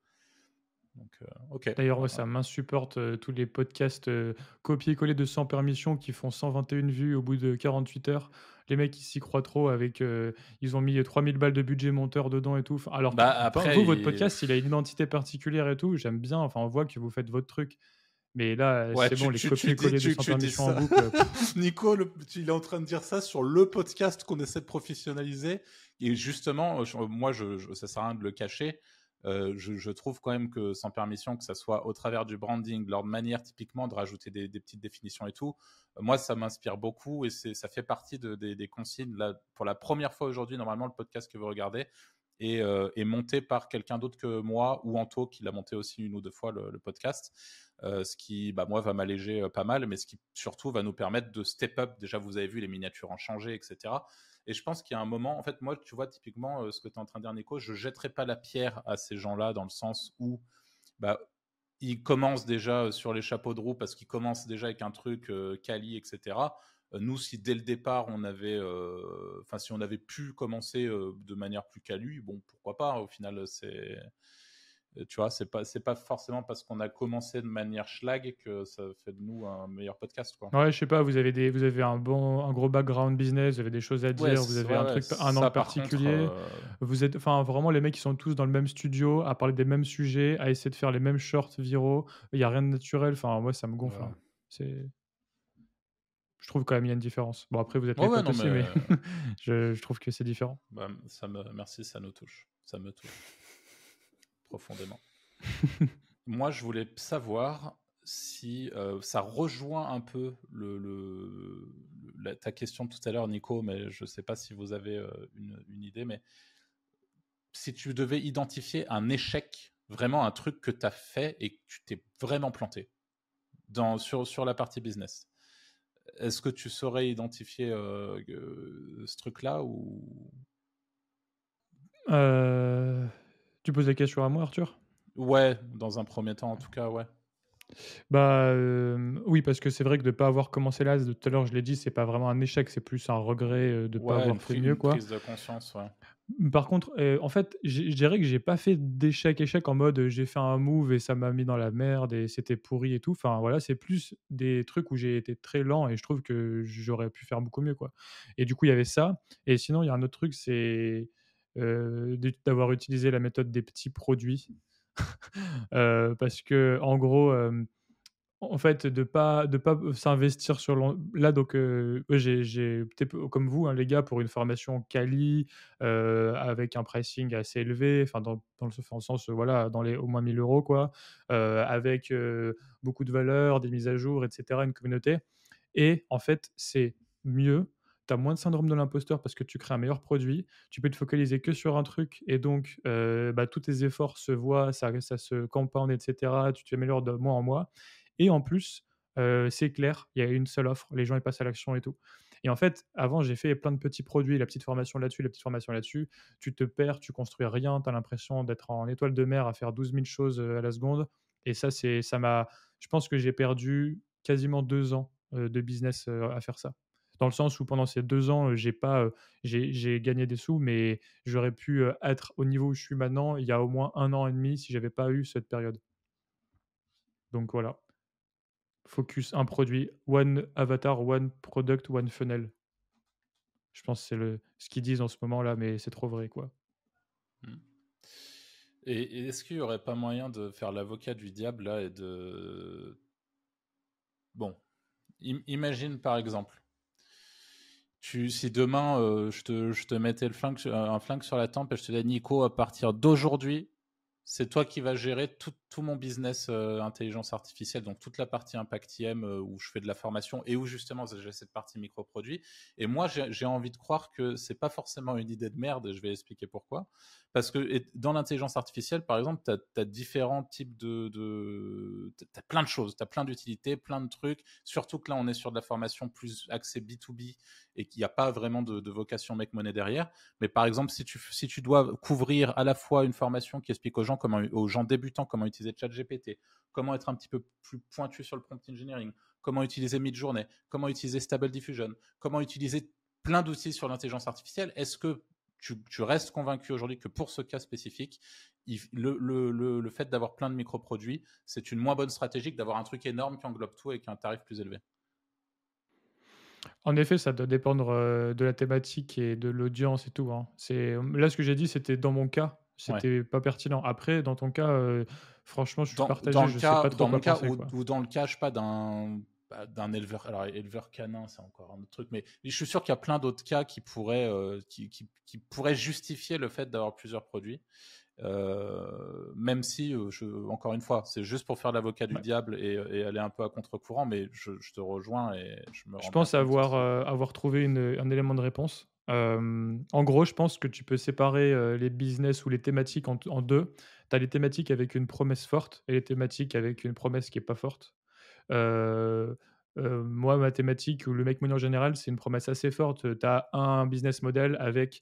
Donc, euh, ok. D'ailleurs, ouais, ça m'insupporte euh, tous les podcasts euh, copier-coller de sans permission qui font 121 vues au bout de 48 heures. Les mecs, ils s'y croient trop avec. euh, ils ont mis 3000 balles de budget monteur dedans et tout. Enfin, Alors, Bah, enfin, après, vous, votre il- podcast, il a une identité particulière et tout. J'aime bien. Enfin, on voit que vous faites votre truc. Mais là, Ouais, c'est tu- bon, les tu- tu dis- copier-coller tu- de sans tu dis permission en ça. boucle. euh, pff, Nico, le- il est en train de dire ça sur le podcast qu'on essaie de professionnaliser. Et justement, je- moi, je, je, ça sert à rien de le cacher. Euh, je, trouve quand même que sans permission, que ça soit au travers du branding, leur manière typiquement de rajouter des, petites définitions et tout, euh, moi, ça m'inspire beaucoup et ça fait partie de, des, consignes. Pour la première fois aujourd'hui, normalement, le podcast que vous regardez est, euh, est monté par quelqu'un d'autre que moi ou Anto, qui l'a monté aussi une ou deux fois le, podcast. Ce qui, bah, moi, va m'alléger pas mal, mais ce qui surtout va nous permettre de step up. Déjà, vous avez vu, les miniatures ont changé, etc. Et je pense qu'il y a un moment, en fait, moi, tu vois, typiquement, euh, ce que tu es en train de dire, Nico, je jetterai pas la pierre à ces gens-là dans le sens où bah, ils commencent déjà euh, sur les chapeaux de roue parce qu'ils commencent déjà avec un truc euh, quali, etc. Euh, Nous, si dès le départ, on avait, si on avait pu commencer de manière plus quali, bon, pourquoi pas, au final, c'est tu vois, c'est pas c'est pas forcément parce qu'on a commencé de manière schlag que ça fait de nous un meilleur podcast quoi. Ouais, je sais pas, vous avez, des, vous avez un, bon, un gros background business, vous avez des choses à dire, Ouais, vous avez ouais, un truc, un angle par contre, particulier. euh, Vous êtes, enfin, vraiment, les mecs, ils sont tous dans le même studio, à parler des mêmes sujets, à essayer de faire les mêmes shorts viraux. Il n'y a rien de naturel. Enfin, moi, ça me gonfle. Ouais. hein. C'est. Je trouve quand même il y a une différence. Bon, après, vous êtes les ouais, potes non, aussi, mais, mais- je, je trouve que c'est différent. bah, ça me merci, ça nous touche, ça me touche profondément. moi, je voulais savoir si ça rejoint un peu le, ta question tout à l'heure, Nico, mais je ne sais pas si vous avez une, une, idée, mais si tu devais identifier un échec, vraiment un truc que tu as fait et que tu t'es vraiment planté dans, sur, sur la partie business, est-ce que tu saurais identifier ce truc-là ou? Tu poses la question à moi, Arthur? Ouais, dans un premier temps, en tout cas, ouais. Bah, oui, parce que c'est vrai que de ne pas avoir commencé là, tout à l'heure je l'ai dit, c'est pas vraiment un échec, c'est plus un regret, de ne pas avoir fait mieux, quoi. prise de conscience, ouais. Par contre, en fait, je dirais que j'ai pas fait d'échec, échec en mode, j'ai fait un move et ça m'a mis dans la merde et c'était pourri et tout. Enfin voilà, c'est plus des trucs où j'ai été très lent et je trouve que j'aurais pu faire beaucoup mieux, quoi. Et du coup, il y avait ça et sinon, il y a un autre truc, c'est, d'avoir utilisé la méthode des petits produits. parce que en gros, en fait, de pas de pas s'investir sur là donc j'ai comme vous, hein, les gars, pour une formation quali, avec un pricing assez élevé, enfin dans dans le sens, voilà, dans les au moins 1000 euros quoi, avec, beaucoup de valeur, des mises à jour et cetera, une communauté et en fait, c'est mieux tu as moins de syndrome de l'imposteur parce que tu crées un meilleur produit, tu peux te focaliser que sur un truc et donc euh, bah, tous tes efforts se voient, ça, se compound, etc. Tu t'améliores de mois en mois. Et en plus, euh, c'est clair, il y a une seule offre, les gens passent à l'action et tout. Et en fait, avant, j'ai fait plein de petits produits, la petite formation là-dessus, la petite formation là-dessus. Tu te perds, tu construis rien, tu as l'impression d'être en étoile de mer à faire 12 000 choses euh, à la seconde. Et ça, c'est, ça m'a. Je pense que j'ai perdu quasiment deux ans de business à faire ça dans le sens où pendant ces deux ans, j'ai pas, j'ai gagné des sous, mais j'aurais pu être au niveau où je suis maintenant il y a au moins un an et demi si j'avais pas eu cette période. Donc voilà. Focus, un produit, one avatar, one product, one funnel. Je pense que c'est le, ce qu'ils disent en ce moment-là, mais c'est trop vrai, quoi. Mmh. Et, est-ce qu'il n'y aurait pas moyen de faire l'avocat du diable là et de. Bon, imagine par exemple, si demain euh, je, te, je, mettais le flingue, un flingue sur la tempe et je te dis Nico, à partir d'aujourd'hui, c'est toi qui vas gérer tout, mon business euh, intelligence artificielle, donc toute la partie Impact IM euh, où je fais de la formation et où justement j'ai cette partie micro-produit. Et moi, j'ai envie de croire que c'est pas forcément une idée de merde, et je vais expliquer pourquoi. Parce que dans l'intelligence artificielle, par exemple, tu as, différents types de. de tu as plein de choses, tu as plein d'utilités, plein de trucs. Surtout que là, on est sur de la formation plus axée B2B et qu'il n'y a pas vraiment de, vocation money derrière. Mais par exemple, si tu, si tu dois couvrir à la fois une formation qui explique aux gens, aux gens débutants comment utiliser ChatGPT, comment être un petit peu plus pointu sur le prompt engineering, comment utiliser Midjourney, comment utiliser Stable Diffusion, comment utiliser plein d'outils sur l'intelligence artificielle, est-ce que tu, restes convaincu aujourd'hui que pour ce cas spécifique, le, fait d'avoir plein de microproduits, c'est une moins bonne stratégie que d'avoir un truc énorme qui englobe tout et qui a un tarif plus élevé? En effet, ça doit dépendre euh, de la thématique et de l'audience et tout. Hein. Là ce que j'ai dit, c'était dans mon cas, c'était pas pertinent. Après, dans ton cas, euh, franchement, je suis partagé. Dans je cas, sais pas trop dans le cas ou, dans le cas, je sais pas d'un bah, d'un éleveur, alors éleveur canin, c'est encore un autre truc, mais je suis sûr qu'il y a plein d'autres cas qui pourraient, euh, qui, qui, qui, pourraient justifier le fait d'avoir plusieurs produits. Euh, même si, je, encore une fois, c'est juste pour faire l'avocat du diable et, et, aller un peu à contre-courant, mais je, je, te rejoins et je me Je pense avoir, avoir trouvé une, un élément de réponse. En gros, je pense que tu peux séparer les business ou les thématiques en, en deux. Tu as les thématiques avec une promesse forte et les thématiques avec une promesse qui n'est pas forte. Euh, moi, mathématiques ou le make money en général, c'est une promesse assez forte. Tu as un business model avec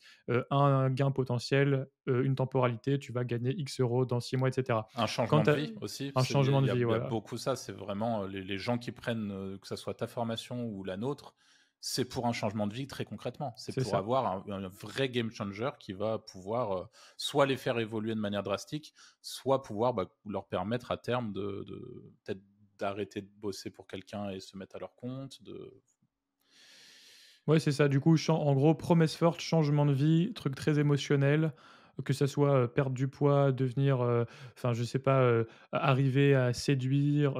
un gain potentiel, une temporalité, tu vas gagner X euros dans 6 mois, etc. Un changement de vie aussi. Un changement de vie, voilà. beaucoup ça, c'est vraiment les, gens qui prennent, que ce soit ta formation ou la nôtre, c'est pour un changement de vie très concrètement. C'est pour avoir un, vrai game changer qui va pouvoir soit les faire évoluer de manière drastique, soit pouvoir bah, leur permettre à terme de, de peut-être d'arrêter de bosser pour quelqu'un et se mettre à leur compte. De... Ouais, c'est ça. Du coup, en gros, promesse forte, changement de vie, truc très émotionnel, que ça soit perdre du poids, devenir, enfin, je sais pas, arriver à séduire,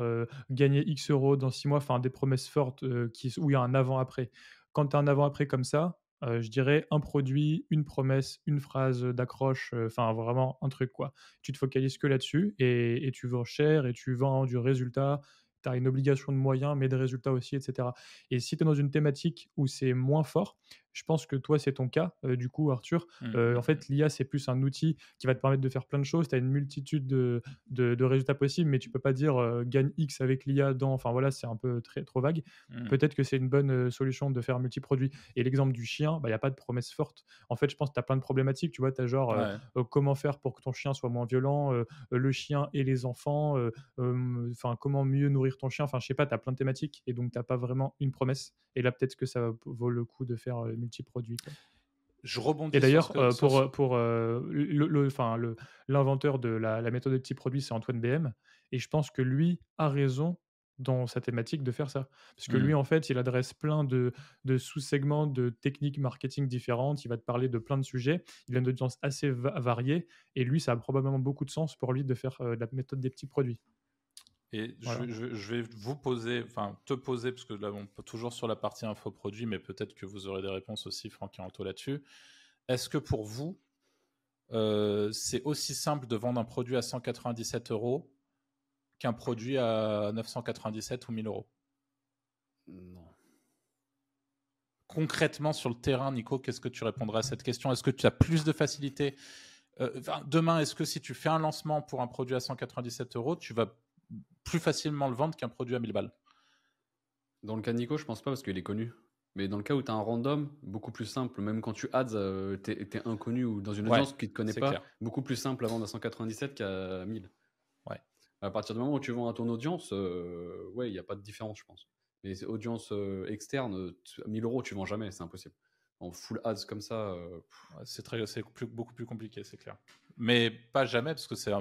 gagner X euros dans six mois, enfin, des promesses fortes qui, où il y a un avant-après. Quand tu as un avant-après comme ça, je dirais un produit, une promesse, une phrase d'accroche, enfin vraiment un truc quoi. Tu te focalises que là-dessus et, et tu vends cher et tu vends du résultat. Tu as une obligation de moyens, mais de résultats aussi, etc. Et si tu es dans une thématique où c'est moins fort, je pense que toi, c'est ton cas, euh, du coup, Arthur. Mmh, Euh, mmh, en fait, l'IA, c'est plus un outil qui va te permettre de faire plein de choses. Tu as une multitude de, de- de résultats possibles, mais tu peux pas dire euh, gagne X avec l'IA dans. Enfin voilà, c'est un peu très, trop vague. mmh. Peut-être que c'est une bonne solution de faire multi-produit. Et l'exemple du chien, il n'y a pas de promesse forte. En fait, je pense que tu as plein de problématiques. Tu vois, tu as genre Ouais. comment faire pour que ton chien soit moins violent, le chien et les enfants, enfin comment mieux nourrir ton chien. Enfin, je sais pas, tu as plein de thématiques et donc tu pas vraiment une promesse. Et là, peut-être que ça vaut le coup de faire euh, multi-produit. quoi. Je rebondis Et sur d'ailleurs, euh, pour, euh, pour euh, le- le- enfin, le- l'inventeur de la, la méthode de petits produits, c'est Antoine BM. Et je pense que lui a raison dans sa thématique de faire ça. Parce que Mm. lui, en fait, il adresse plein de, de sous-segments de techniques marketing différentes. Il va te parler de plein de sujets. Il a une audience assez va- variée. Et lui, ça a probablement beaucoup de sens pour lui de faire euh, la méthode des petits produits. Et je, Voilà. je- je vais vous poser, enfin te poser, parce que là on peut toujours sur la partie infoproduit, mais peut-être que vous aurez des réponses aussi, Franck et Anto, là-dessus. Est-ce que pour vous, euh, c'est aussi simple de vendre un produit à 197 euros qu'un produit à 997 ou 1000 euros? Non. Concrètement, sur le terrain, Nico, qu'est-ce que tu répondrais à cette question? Est-ce que tu as plus de facilité? Euh, Demain, est-ce que si tu fais un lancement pour un produit à 197 euros, tu vas plus facilement le vendre qu'un produit à 1000 balles Dans le cas de Nico, je pense pas parce qu'il est connu. Mais dans le cas où tu as un random, beaucoup plus simple, même quand tu ads, euh, t'es es inconnu ou dans une Ouais, audience qui te connaît pas, clair. beaucoup plus simple à vendre à 197 qu'à 1000. Ouais. À partir du moment où tu vends à ton audience, euh, ouais, il n'y a pas de différence, je pense. Mais audience euh, externe, tu- 1000 euros, tu vends jamais, c'est impossible. En full ads comme ça, euh, C'est beaucoup plus compliqué, c'est clair. Mais pas jamais, parce que c'est-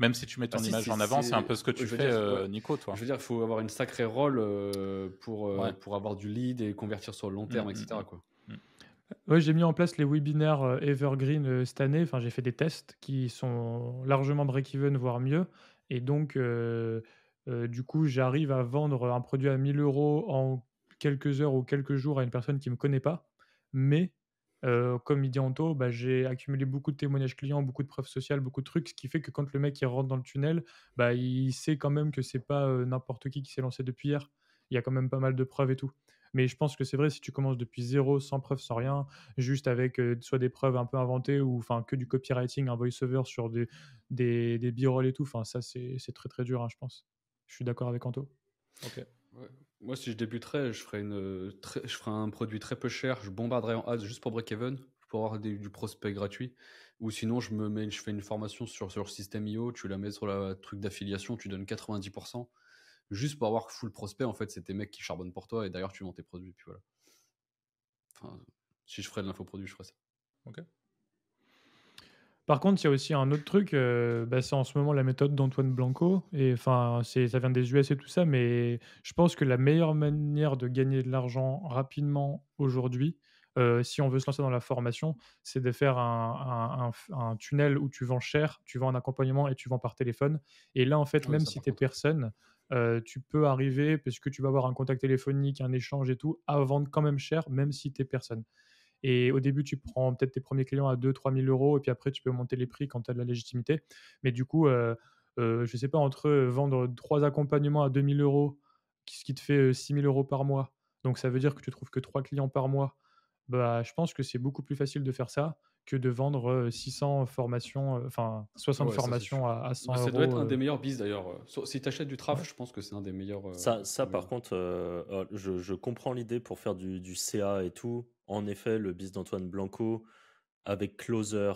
même si tu mets ton Ah image en avant, c'est- un peu ce que tu fais, dire, euh. Nico, toi. je veux dire, il faut avoir une sacrée rôle euh, pour, euh, Ouais. pour avoir du lead et convertir sur le long terme, Mm, etc. mm, Quoi. Ouais, j'ai mis en place les webinaires Evergreen cette année. Enfin, j'ai fait des tests qui sont largement break-even, voire mieux. Et donc, euh, euh, du coup, j'arrive à vendre un produit à 1000 euros en quelques heures ou quelques jours à une personne qui ne me connaît pas. Mais, euh, comme il dit Anto, bah, j'ai accumulé beaucoup de témoignages clients, beaucoup de preuves sociales, beaucoup de trucs, ce qui fait que quand le mec il rentre dans le tunnel, bah, il sait quand même que c'est pas euh, n'importe qui qui s'est lancé depuis hier. Il y a quand même pas mal de preuves et tout. Mais je pense que c'est vrai, si tu commences depuis zéro, sans preuve, sans rien, juste avec euh, soit des preuves un peu inventées ou enfin que du copywriting, un voice-over sur des, des, des b-roll et tout, enfin ça c'est c'est très très dur, hein, je pense. Je suis d'accord avec Anto. Ok. Ouais. Moi, si je débuterais, je ferais, une, euh, je ferais un produit très peu cher, je bombarderais en ads juste pour break-even, pour avoir du prospect gratuit. Ou sinon, je, me mets, je fais une formation sur, sur System.io, tu la mets sur le truc d'affiliation, tu donnes 90%, juste pour avoir full prospect. En fait, c'est tes mecs qui charbonnent pour toi et d'ailleurs, tu vends tes produits. Puis voilà. Enfin, si je ferais de l'infoproduit, je ferais ça. Par contre, il y a aussi un autre truc, euh, bah, c'est en ce moment la méthode d'Antoine Blanco, et enfin, ça vient des US et tout ça, mais je pense que la meilleure manière de gagner de l'argent rapidement aujourd'hui, euh, si on veut se lancer dans la formation, c'est de faire un, un- un- un tunnel où tu vends cher, tu vends un accompagnement et tu vends par téléphone. Et là, en fait, même si tu es personne, euh, tu peux arriver, parce que tu vas avoir un contact téléphonique, un échange et tout, à vendre quand même cher, même si tu es personne. Et au début, tu prends peut-être tes premiers clients à 2-3 000 euros, et puis après, tu peux monter les prix quand tu as de la légitimité. Mais du coup, euh, euh, je sais pas, entre euh, vendre trois accompagnements à 2 000 euros, ce qui te fait euh, 6 000 euros par mois, donc ça veut dire que tu trouves que trois clients par mois, bah, je pense que c'est beaucoup plus facile de faire ça que de vendre euh, 600 formations, euh, enfin 60 Ouais, ça, c'est formations à, à 100 Bah, ça euros. doit être un euh. des meilleurs bis d'ailleurs. Si tu achètes du traf, je pense que c'est un des meilleurs. euh, Ça, ça des par meilleurs. contre, euh, euh, je, je comprends l'idée pour faire du, du CA et tout. En effet, le bis d'Antoine Blanco avec closer,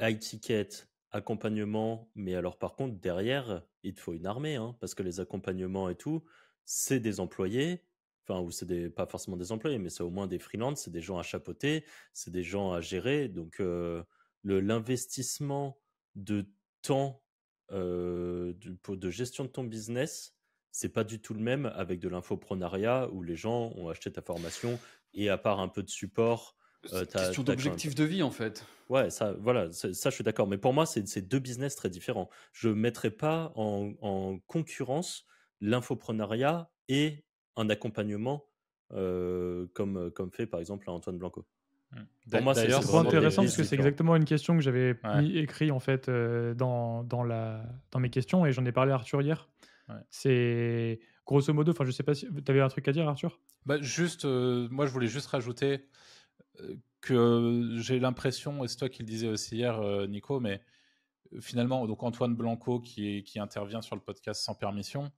high ticket, accompagnement. Mais alors, par contre, derrière, il te faut une armée, hein, parce que les accompagnements et tout, c'est des employés. Enfin, ou c'est des, pas forcément des employés, mais c'est au moins des freelances, c'est des gens à chapeauter, c'est des gens à gérer. Donc, euh, l'investissement de temps euh, de, de gestion de ton business, c'est pas du tout le même avec de l'infoprenariat où les gens ont acheté ta formation et à part un peu de support, euh, C'est t'as- question d'objectif de vie en fait. Ouais, ça, voilà, ça, je suis d'accord. Mais pour moi, c'est deux business très différents. Je ne mettrais pas en, en concurrence l'infoprenariat et un accompagnement comme, comme fait par exemple Antoine Blanco. Mmh. Pour moi, c'est trop intéressant parce que c'est exactement une question que j'avais mis écrit en fait dans, dans, la, dans mes questions et j'en ai parlé à Arthur hier. C'est grosso modo, enfin je sais pas si tu avais un truc à dire Arthur? Bah, Juste, moi je voulais juste rajouter que j'ai l'impression, et c'est toi qui le disais aussi hier Nico, mais finalement, donc Antoine Blanco qui, intervient sur le podcast sans permission,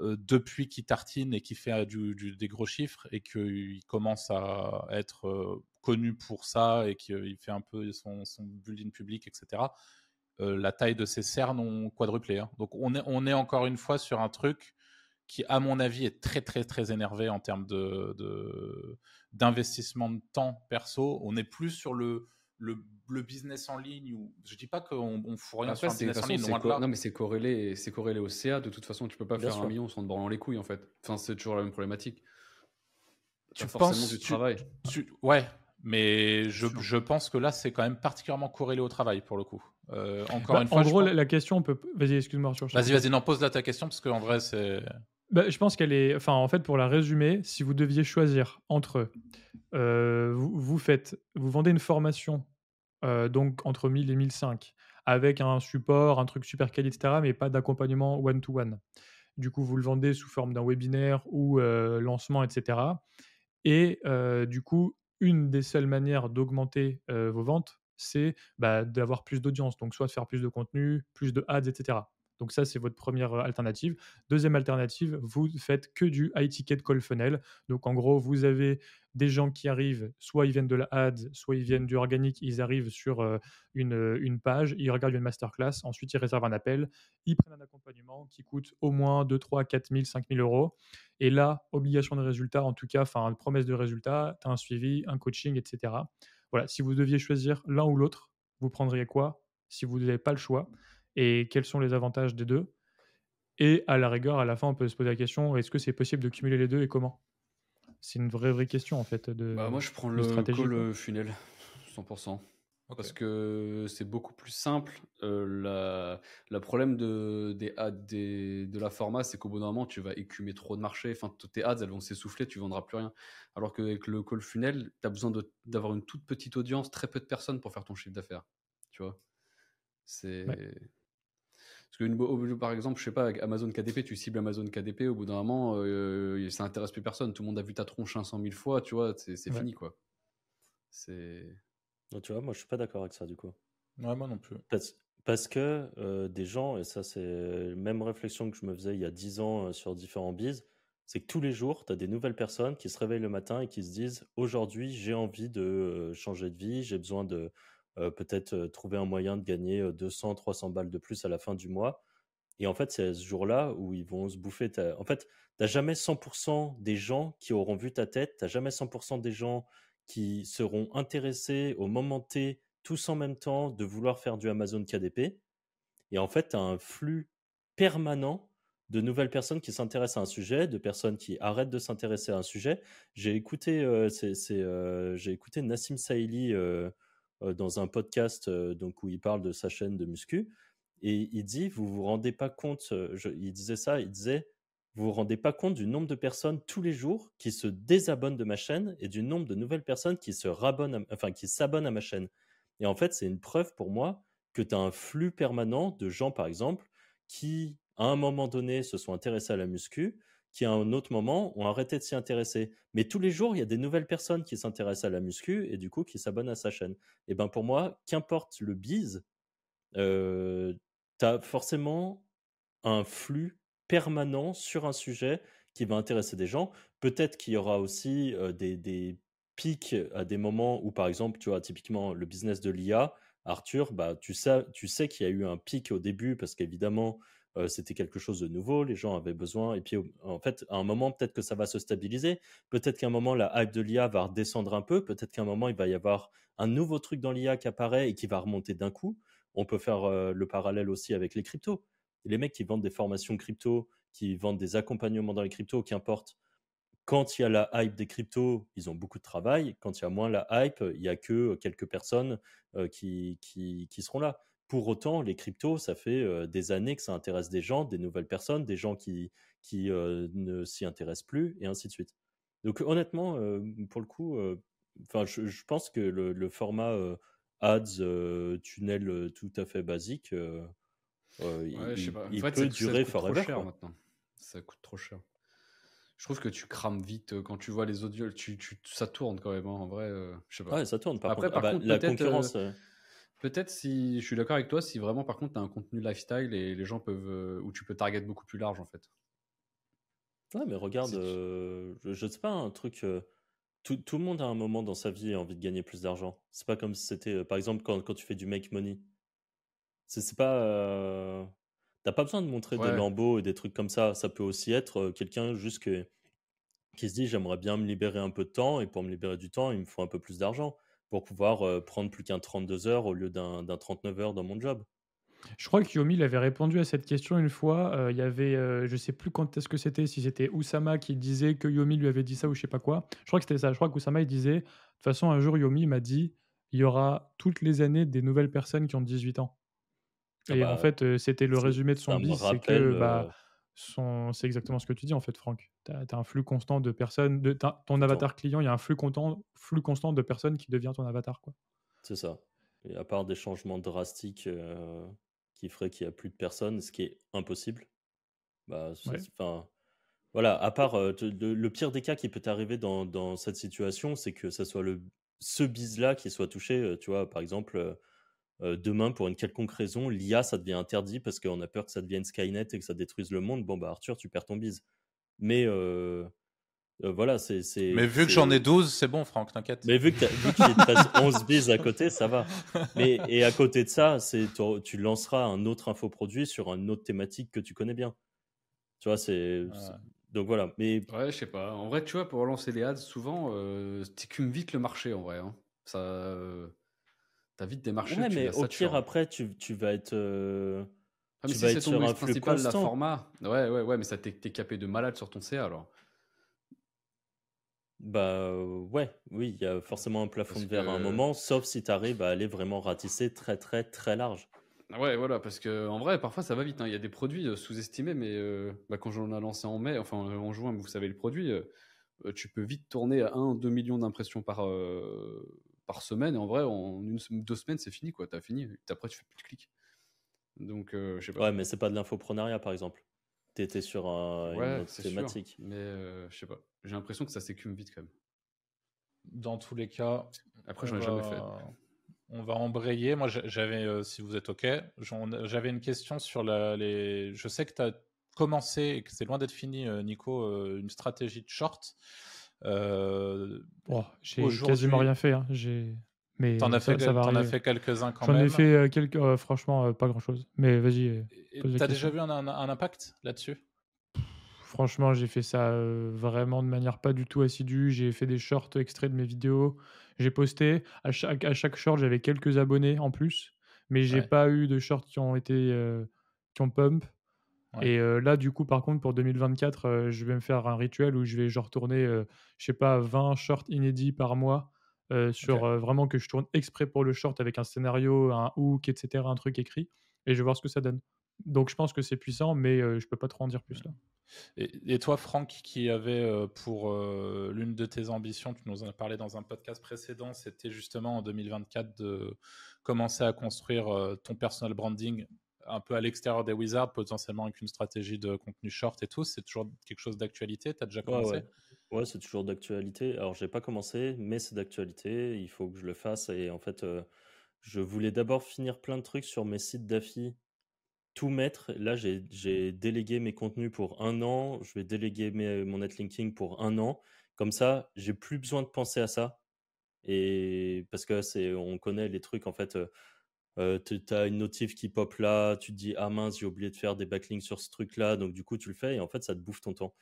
depuis qu'il tartine et qu'il fait des gros chiffres et qu'il commence à être connu pour ça et qu'il fait un peu son, son building public, etc., la taille de ses cernes ont quadruplé. Hein. Donc on est encore une fois sur un truc qui, à mon avis, est très très très énervé en termes de, d'investissement de temps perso. On est plus sur le, le, business en ligne. Ou, je dis pas qu'on on fout rien sur un business en ligne. non, mais c'est corrélé, c'est corrélé au CA. De toute façon, tu peux pas faire un million sans te branler les couilles, en fait. Enfin, c'est toujours la même problématique. Tu penses du travail. ouais, mais je, je, pense que là, c'est quand même particulièrement corrélé au travail pour le coup. Euh, encore bah, une fois. En gros, la question, on peut. Vas-y, excuse-moi, Arthur. Vas-y, vas-y, non, pose là ta question parce qu'en vrai, c'est. Bah, je pense qu'elle est. En fait, pour la résumer, si vous deviez choisir entre. Euh, vous, vous, faites. Vous vendez une formation, euh, donc entre 1000 et 1005, avec un support, un truc super quali, etc., mais pas d'accompagnement one-to-one. Du coup, vous le vendez sous forme d'un webinaire ou euh, lancement, etc. Et du coup, une des seules manières d'augmenter vos ventes, c'est bah, d'avoir plus d'audience. Donc, soit de faire plus de contenu, plus de ads, etc. Donc ça, c'est votre première alternative. Deuxième alternative, vous faites que du high ticket call funnel. Donc en gros, vous avez des gens qui arrivent, soit ils viennent de la ads, soit ils viennent du organique, ils arrivent sur une, une, page, ils regardent une masterclass, ensuite ils réservent un appel, ils prennent un accompagnement qui coûte au moins 2, 3, 4 000, 5 000 euros. Et là, obligation de résultat, en tout cas, enfin, promesse de résultat, tu as un suivi, un coaching, etc. Voilà, si vous deviez choisir l'un ou l'autre, vous prendriez quoi? Si vous n'avez pas le choix et quels sont les avantages des deux. Et à la rigueur, à la fin, on peut se poser la question est-ce que c'est possible de cumuler les deux et comment? C'est une vraie, vraie question en fait. De, bah, moi, je prends le call funnel, 100%. Parce que c'est beaucoup plus simple. Euh, le problème de, des ads des, de la format, c'est qu'au bout d'un moment, tu vas écumer trop de marché. Enfin, tes ads, elles vont s'essouffler, tu vendras plus rien. Alors qu'avec le call funnel, tu as besoin d'avoir une toute petite audience, très peu de personnes pour faire ton chiffre d'affaires. Tu vois? C'est. Parce que, par exemple, je sais pas, avec Amazon KDP, tu cibles Amazon KDP, au bout d'un moment, euh, ça intéresse plus personne. Tout le monde a vu ta tronche 500 000 fois, tu vois, c'est fini, quoi. C'est. Tu vois, moi, je suis pas d'accord avec ça, du coup. Ouais, moi non plus. Parce, que euh, des gens, et ça, c'est la même réflexion que je me faisais il y a 10 ans euh, sur différents bises, c'est que tous les jours, tu as des nouvelles personnes qui se réveillent le matin et qui se disent aujourd'hui, j'ai envie de euh, changer de vie, j'ai besoin de euh, peut-être euh, trouver un moyen de gagner 200, 300 balles de plus à la fin du mois. Et en fait, c'est ce jour-là où ils vont se bouffer. En fait, tu n'as jamais 100% des gens qui auront vu ta tête, tu n'as jamais 100% des gens qui seront intéressés au moment T, tous en même temps, de vouloir faire du Amazon KDP. Et en fait, tu as un flux permanent de nouvelles personnes qui s'intéressent à un sujet, de personnes qui arrêtent de s'intéresser à un sujet. J'ai écouté, euh, j'ai écouté Nassim Saïli euh, dans un podcast euh, donc où il parle de sa chaîne de muscu. Et il dit vous vous rendez pas compte euh, il disait ça il disait vous vous rendez pas compte du nombre de personnes tous les jours qui se désabonnent de ma chaîne et du nombre de nouvelles personnes qui se rabonnent enfin qui s'abonnent à ma chaîne. Et en fait c'est une preuve pour moi que tu as un flux permanent de gens par exemple qui à un moment donné se sont intéressés à la muscu qui à un autre moment ont arrêté de s'y intéresser. Mais tous les jours, il y a des nouvelles personnes qui s'intéressent à la muscu et du coup qui s'abonnent à sa chaîne. Et ben pour moi, qu'importe le bise, euh, tu as forcément un flux permanent sur un sujet qui va intéresser des gens. Peut-être qu'il y aura aussi des, des, pics à des moments où, par exemple, tu vois, typiquement le business de l'IA, Arthur, bah, tu sais, tu sais qu'il y a eu un pic au début parce qu'évidemment, c'était quelque chose de nouveau, les gens avaient besoin. Et puis, en fait, à un moment, peut-être que ça va se stabiliser. Peut-être qu'à un moment, la hype de l'IA va redescendre un peu. Peut-être qu'à un moment, il va y avoir un nouveau truc dans l'IA qui apparaît et qui va remonter d'un coup. On peut faire le parallèle aussi avec les cryptos. Les mecs qui vendent des formations crypto, qui vendent des accompagnements dans les cryptos, qu'importe. Quand il y a la hype des cryptos, ils ont beaucoup de travail. Quand il y a moins la hype, il n'y a que quelques personnes qui, qui seront là. Pour autant, les cryptos, ça fait des années que ça intéresse des gens, des nouvelles personnes, des gens qui, qui ne s'y intéressent plus, et ainsi de suite. Donc honnêtement, pour le coup, enfin, je, pense que le, format ads, tunnel tout à fait basique, il, peut durer forever. Cher, maintenant. Ça coûte trop cher. Je trouve que tu crames vite quand tu vois les audios, tu, tu, ça tourne quand même, hein, en vrai. je sais pas. Ouais, ça tourne. Par Après, contre, par ah bah, la concurrence. Peut-être si je suis d'accord avec toi, si vraiment par contre tu as un contenu lifestyle et les gens peuvent. où tu peux target beaucoup plus large en fait. Ouais, mais regarde, je, je, sais pas, un truc. tout, tout, le monde a un moment dans sa vie a envie de gagner plus d'argent. C'est pas comme si c'était, par exemple, quand, quand, tu fais du make money. C'est pas. T'as pas besoin de montrer des lambeaux et des trucs comme ça. Ça peut aussi être quelqu'un juste qui se dit j'aimerais bien me libérer un peu de temps et pour me libérer du temps, il me faut un peu plus d'argent pour pouvoir prendre plus qu'un 32 heures au lieu d'un 39 heures dans mon job. Je crois que Yomi avait répondu à cette question une fois. Il y avait, je sais plus quand est-ce que c'était, si c'était Oussama qui disait que Yomi lui avait dit ça ou je sais pas quoi. Je crois que c'était ça. Je crois qu'Oussama il disait, de toute façon, un jour Yomi m'a dit, il y aura toutes les années des nouvelles personnes qui ont 18 ans. Ah et en bah, fait, c'était le résumé de son bis, c'est que bah, c'est exactement ce que tu dis en fait, Franck. Tu as, un flux constant de personnes, de ton avatar client, il y a un flux, constant, flux constant de personnes qui devient ton avatar. quoi. C'est ça. Et à part des changements drastiques qui feraient qu'il n'y a plus de personnes, ce qui est impossible. Bah, enfin, voilà, à part le, pire des cas qui peut t'arriver dans, dans, cette situation, c'est que ça soit le, ce bise-là qui soit touché. Tu vois, par exemple, demain, pour une quelconque raison, l'IA, ça devient interdit parce qu'on a peur que ça devienne Skynet et que ça détruise le monde. Bon, bah, Arthur, tu perds ton bise. Mais voilà, c'est. Mais vu que j'en ai 12, c'est bon, Franck, t'inquiète. Mais vu que reste 11 bises à côté, ça va. Mais, et à côté de ça, tu lanceras un autre infoproduit sur une autre thématique que tu connais bien. Tu vois, c'est. Donc voilà. Mais... Ouais, je sais pas. En vrai, tu vois, pour lancer les ads, souvent, euh, tu écumes vite le marché, en vrai. Hein. Ça. T'as vite des marchés. Ouais, mais au pire, après, tu, tu vas être. Euh, ah, tu vas être sur un constant. La format. Ouais, ouais, ouais, mais ça t'es capé de malade sur ton CA alors. Bah ouais, oui, il y a forcément un plafond de verre à un moment, sauf si tu arrives à aller vraiment ratisser très très très large. Ouais, voilà, parce que en vrai, parfois ça va vite. Hein. Il y a des produits euh, sous-estimés, mais euh, bah, quand j'en ai lancé en mai, enfin en juin, vous savez le produit, tu peux vite tourner à 1-2 millions d'impressions par, par semaine. Et en vrai, en une, deux semaines, c'est fini, quoi. T'as fini. Après, tu fais plus de clics. Donc, euh, je sais pas. Ouais, mais c'est pas de l'infoprenariat, par exemple. T'étais sur un, une thématique. Mais euh, je sais pas. J'ai l'impression que ça s'écume vite, quand même. Dans tous les cas. Après, j'en ai jamais fait. On va embrayer. Moi, j'avais, euh, si vous êtes OK, j'avais une question sur la, les. Je sais que tu as commencé et que c'est loin d'être fini, Nico, une stratégie de short. Euh, oh, j'ai quasiment rien fait. Hein. J'ai... Mais t'en as fait, as fait quelques-uns quand même. J'en ai fait euh, quelques, euh, franchement, pas grand-chose. Mais vas-y. T'as déjà vu un, impact là-dessus? Franchement, j'ai fait ça vraiment de manière pas du tout assidue. J'ai fait des shorts extraits de mes vidéos. J'ai posté. À chaque, à chaque short, j'avais quelques abonnés en plus. Mais j'ai pas eu de shorts qui ont été qui ont pump. Et là, du coup, par contre, pour 2024, je vais me faire un rituel où je vais genre tourner, je sais pas, 20 shorts inédits par mois sur vraiment que je tourne exprès pour le short avec un scénario, un hook, etc., un truc écrit. Et je vais voir ce que ça donne. Donc, je pense que c'est puissant, mais je peux pas trop en dire plus là. Et, toi, Franck, qui avait pour l'une de tes ambitions, tu nous en as parlé dans un podcast précédent, c'était justement en 2024 de commencer à construire ton personal branding un peu à l'extérieur des Wizards, potentiellement avec une stratégie de contenu short et tout. C'est toujours quelque chose d'actualité? Tu as déjà commencé? Ouais, c'est toujours d'actualité. Alors, j'ai pas commencé, mais c'est d'actualité. Il faut que je le fasse. Et en fait, euh, je voulais d'abord finir plein de trucs sur mes sites d'affi, tout mettre. Là, j'ai délégué mes contenus pour un an. Je vais déléguer mon netlinking pour un an. Comme ça, j'ai plus besoin de penser à ça. Et parce que c'est, on connaît les trucs en fait. Euh, tu as une notif qui pop là, tu te dis ah mince j'ai oublié de faire des backlinks sur ce truc là, donc du coup tu le fais et en fait ça te bouffe ton temps.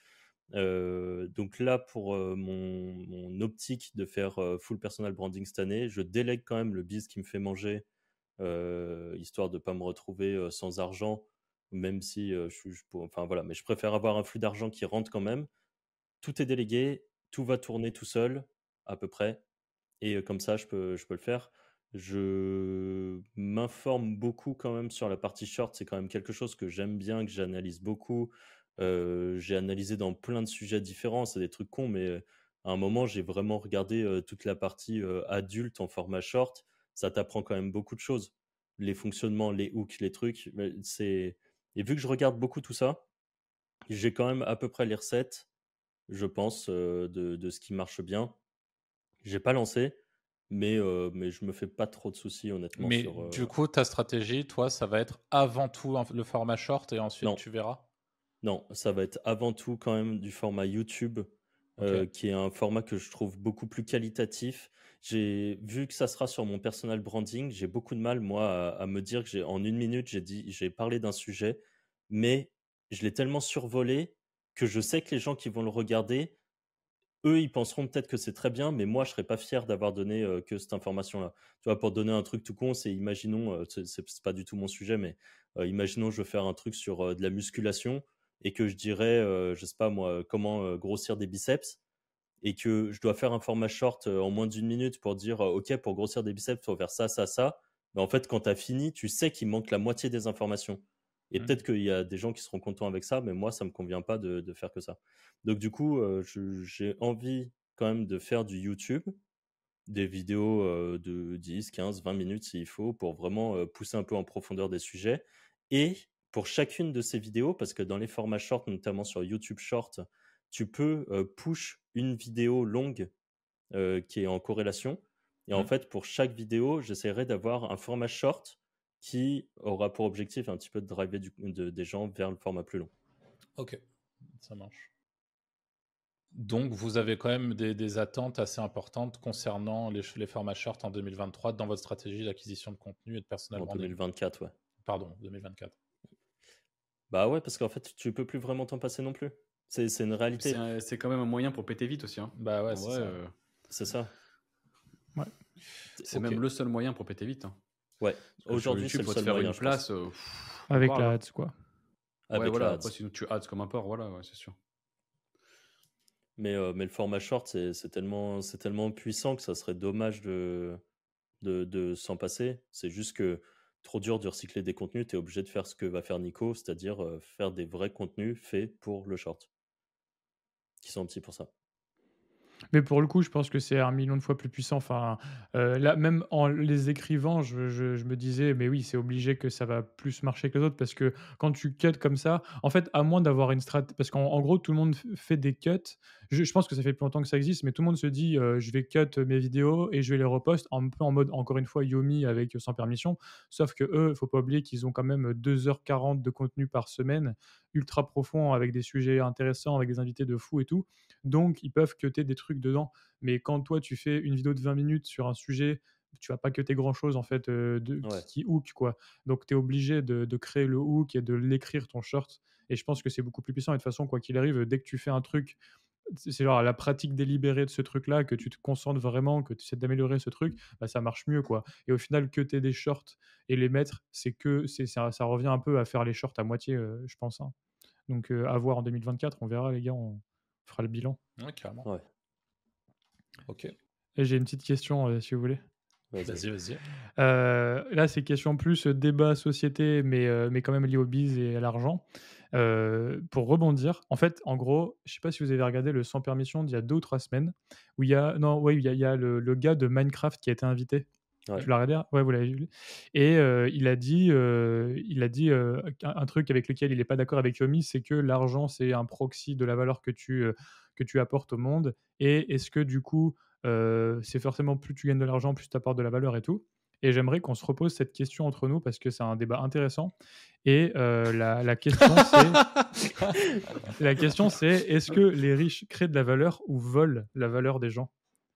donc là pour mon, optique de faire full personal branding cette année, je délègue quand même le biz qui me fait manger, histoire de pas me retrouver sans argent, même si je enfin voilà, mais je préfère avoir un flux d'argent qui rentre quand même. Tout est délégué, tout va tourner tout seul à peu près, et comme ça je peux, je peux le faire. Je m'informe beaucoup quand même sur la partie short. C'est quand même quelque chose que j'aime bien, que j'analyse beaucoup. j'ai analysé dans plein de sujets différents. C'est des trucs cons, mais À un moment, j'ai vraiment regardé toute la partie adulte en format short. Ça t'apprend quand même beaucoup de choses. Les fonctionnements, les hooks, les trucs. C'est... Et vu que je regarde beaucoup tout ça, j'ai quand même à peu près les recettes, je pense, de, de ce qui marche bien. J'ai pas lancé, mais, mais je me fais pas trop de soucis, honnêtement. Mais du coup, ta stratégie, toi, ça va être avant tout le format short et ensuite tu verras? Non, ça va être avant tout quand même du format YouTube, qui est un format que je trouve beaucoup plus qualitatif. J'ai vu que ça sera sur mon personal branding. J'ai beaucoup de mal, moi, à, me dire que j'ai en une minute, j'ai dit, j'ai parlé d'un sujet, mais je l'ai tellement survolé que je sais que les gens qui vont le regarder, eux, ils penseront peut-être que c'est très bien, mais moi, je serais pas fier d'avoir donné que cette information-là. Tu vois, pour donner un truc tout con, c'est imaginons, c'est pas du tout mon sujet, mais imaginons, je veux faire un truc sur de la musculation et que je dirais, je sais pas moi, comment grossir des biceps et que je dois faire un format short en moins d'une minute pour dire, OK, pour grossir des biceps, faut faire ça, ça, ça. Mais en fait, quand tu as fini, tu sais qu'il manque la moitié des informations. Et mmh. peut-être qu'il y a des gens qui seront contents avec ça, mais moi, ça me convient pas de, de faire que ça. Donc, du coup, j'ai envie quand même de faire du YouTube, des vidéos de 10, 15, 20 minutes s'il faut, pour vraiment pousser un peu en profondeur des sujets. Et pour chacune de ces vidéos, parce que dans les formats short, notamment sur YouTube Short, tu peux push une vidéo longue qui est en corrélation. Et en mmh. fait, pour chaque vidéo, j'essaierai d'avoir un format short qui aura pour objectif un petit peu de driver des gens vers le format plus long. Ok, ça marche. Donc, vous avez quand même des, attentes assez importantes concernant les, les, formats short en 2023 dans votre stratégie d'acquisition de contenu et de personnel En 2024, ouais. Pardon, 2024. Bah ouais, parce qu'en fait, tu peux plus vraiment t'en passer non plus. C'est une réalité. C'est quand même un moyen pour péter vite aussi. Hein. Bah ouais, c'est ça. Euh, c'est ça. Ouais. C'est même le seul moyen pour péter vite. Hein. Ouais, aujourd'hui, c'est le seul faire moyen, une place. Euh, Avec la ads, quoi. Avec ouais, voilà. Après, sinon, tu ads comme un porc, voilà, ouais, c'est sûr. Mais, euh, mais le format short, c'est tellement, tellement puissant que ça serait dommage de, de, de s'en passer. C'est juste que trop dur de recycler des contenus, tu es obligé de faire ce que va faire Nico, c'est-à-dire euh, faire des vrais contenus faits pour le short, qui sont petits pour ça. Mais pour le coup, je pense que c'est un million de fois plus puissant. Enfin, euh, là, même en les écrivant, je, me disais, mais oui, c'est obligé que ça va plus marcher que les autres parce que quand tu cuts comme ça, en fait, à moins d'avoir une strat, parce qu'en gros, tout le monde fait des cuts. Je, je, pense que ça fait plus longtemps que ça existe, mais tout le monde se dit, euh, je vais cut mes vidéos et je vais les repost un peu en mode, encore une fois, Yomi avec sans permission. Sauf que eux, faut pas oublier qu'ils ont quand même 2h40 de contenu par semaine, ultra profond, avec des sujets intéressants, avec des invités de fou et tout. Donc, ils peuvent cuter des trucs dedans. Mais quand toi, tu fais une vidéo de 20 minutes sur un sujet, tu vas pas cuter grand chose en fait euh, de, qui, hook quoi. Donc tu es obligé de, créer le hook et de l'écrire ton short. Et je pense que c'est beaucoup plus puissant. Et de toute façon, quoi qu'il arrive, dès que tu fais un truc, c'est genre la pratique délibérée de ce truc-là, que tu te concentres vraiment, que tu essaies d'améliorer ce truc, bah, ça marche mieux quoi. Et au final, que tu des shorts et les mettre, c'est que c'est ça, ça, revient un peu à faire les shorts à moitié, euh, je pense. Hein. Donc euh, à voir en 2024, on verra les gars. On fera le bilan. Ouais, carrément. Ouais. Ok. Et j'ai une petite question, euh, si vous voulez. Vas-y, vas-y. Euh, là, c'est question plus débat société, mais, mais quand même lié au biz et à l'argent. Pour rebondir, en fait, en gros, je sais pas si vous avez regardé le sans permission d'il y a deux ou trois semaines, où il y a, non, ouais, il y a, il y a le, le, gars de Minecraft qui a été invité. Tu l'as regardé Ouais, vous l'avez vu. Et il a dit, il a dit un, truc avec lequel il n'est pas d'accord avec Yomi, c'est que l'argent, c'est un proxy de la valeur que tu, que tu apportes au monde. Et est-ce que du coup, c'est forcément plus tu gagnes de l'argent, plus tu apportes de la valeur et tout? Et j'aimerais qu'on se repose cette question entre nous parce que c'est un débat intéressant. Et la, la, question, c'est la question, c'est est-ce que les riches créent de la valeur ou volent la valeur des gens?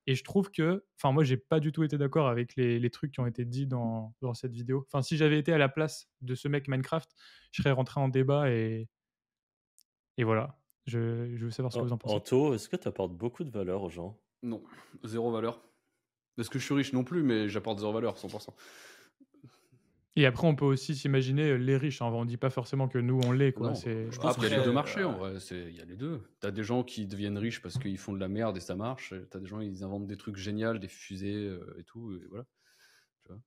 Et je trouve que, enfin, moi, j'ai pas du tout été d'accord avec les, les, trucs qui ont été dits dans, dans cette vidéo. Enfin, si j'avais été à la place de ce mec Minecraft, je serais rentré en débat et, et voilà. Je, je veux savoir ce que vous en pensez. Anto, est-ce que tu apportes beaucoup de valeur aux gens? Non, zéro valeur. Parce que je suis riche non plus, mais j'apporte zéro valeur, 100%. Et après, on peut aussi s'imaginer euh, les riches. Hein. On ne dit pas forcément que nous, on l'est. Quoi. Je pense qu'il y a les deux marchés. En vrai. Il y a les deux. Tu as des gens qui deviennent riches parce qu'ils font de la merde et ça marche. Tu as des gens qui inventent des trucs géniaux, des fusées euh, et tout. Et voilà. Tu vois?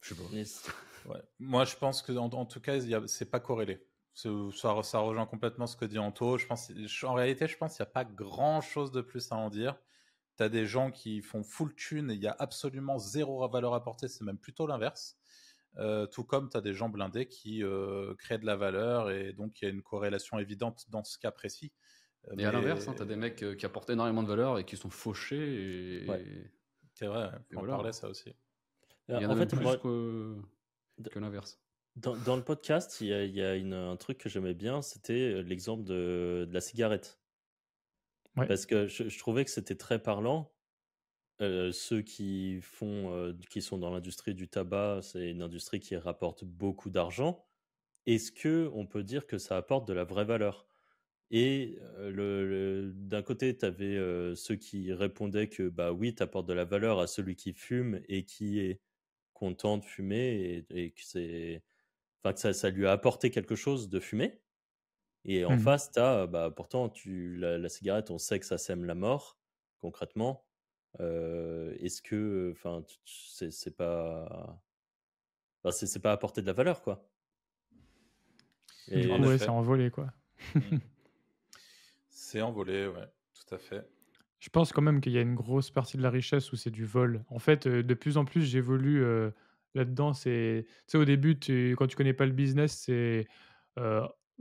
Je sais pas. Ouais. Moi, je pense que en, tout cas, c'est pas corrélé. Ça, ça, rejoint complètement ce que dit Anto. Je pense, en réalité, je pense qu'il n'y a pas grand chose de plus à en dire. Tu as des gens qui font full thune et il y a absolument zéro valeur apportée, c'est même plutôt l'inverse. Euh, tout comme tu as des gens blindés qui euh, créent de la valeur et donc il y a une corrélation évidente dans ce cas précis. Euh, et à l'inverse, hein, tu as des mecs qui apportent énormément de valeur et qui sont fauchés. Et... C'est vrai, on parlait ça aussi. Il y en, a fait, plus que, que l'inverse. Dans, dans, le podcast, il y a, il y a une, un truc que j'aimais bien, c'était l'exemple de, de, la cigarette. Parce que je, trouvais que c'était très parlant. Euh, ceux qui font, euh, qui sont dans l'industrie du tabac, c'est une industrie qui rapporte beaucoup d'argent. Est-ce que on peut dire que ça apporte de la vraie valeur? Et euh, d'un côté, tu avais ceux qui répondaient que bah oui, tu apportes de la valeur à celui qui fume et qui est content de fumer et, que c'est, enfin que ça, lui a apporté quelque chose de fumer. Et en mmh face, tu as, bah, pourtant, tu, la, la cigarette, on sait que ça sème la mort, concrètement. Est-ce que, enfin, c'est pas, c'est pas apporter de la valeur, quoi. Et... Ouais, c'est envolé, quoi. Mmh. c'est envolé, ouais, tout à fait. Je pense quand même qu'il y a une grosse partie de la richesse où c'est du vol. En fait, de plus en plus, j'évolue là-dedans. C'est, tu sais, au début, tu, quand tu connais pas le business, c'est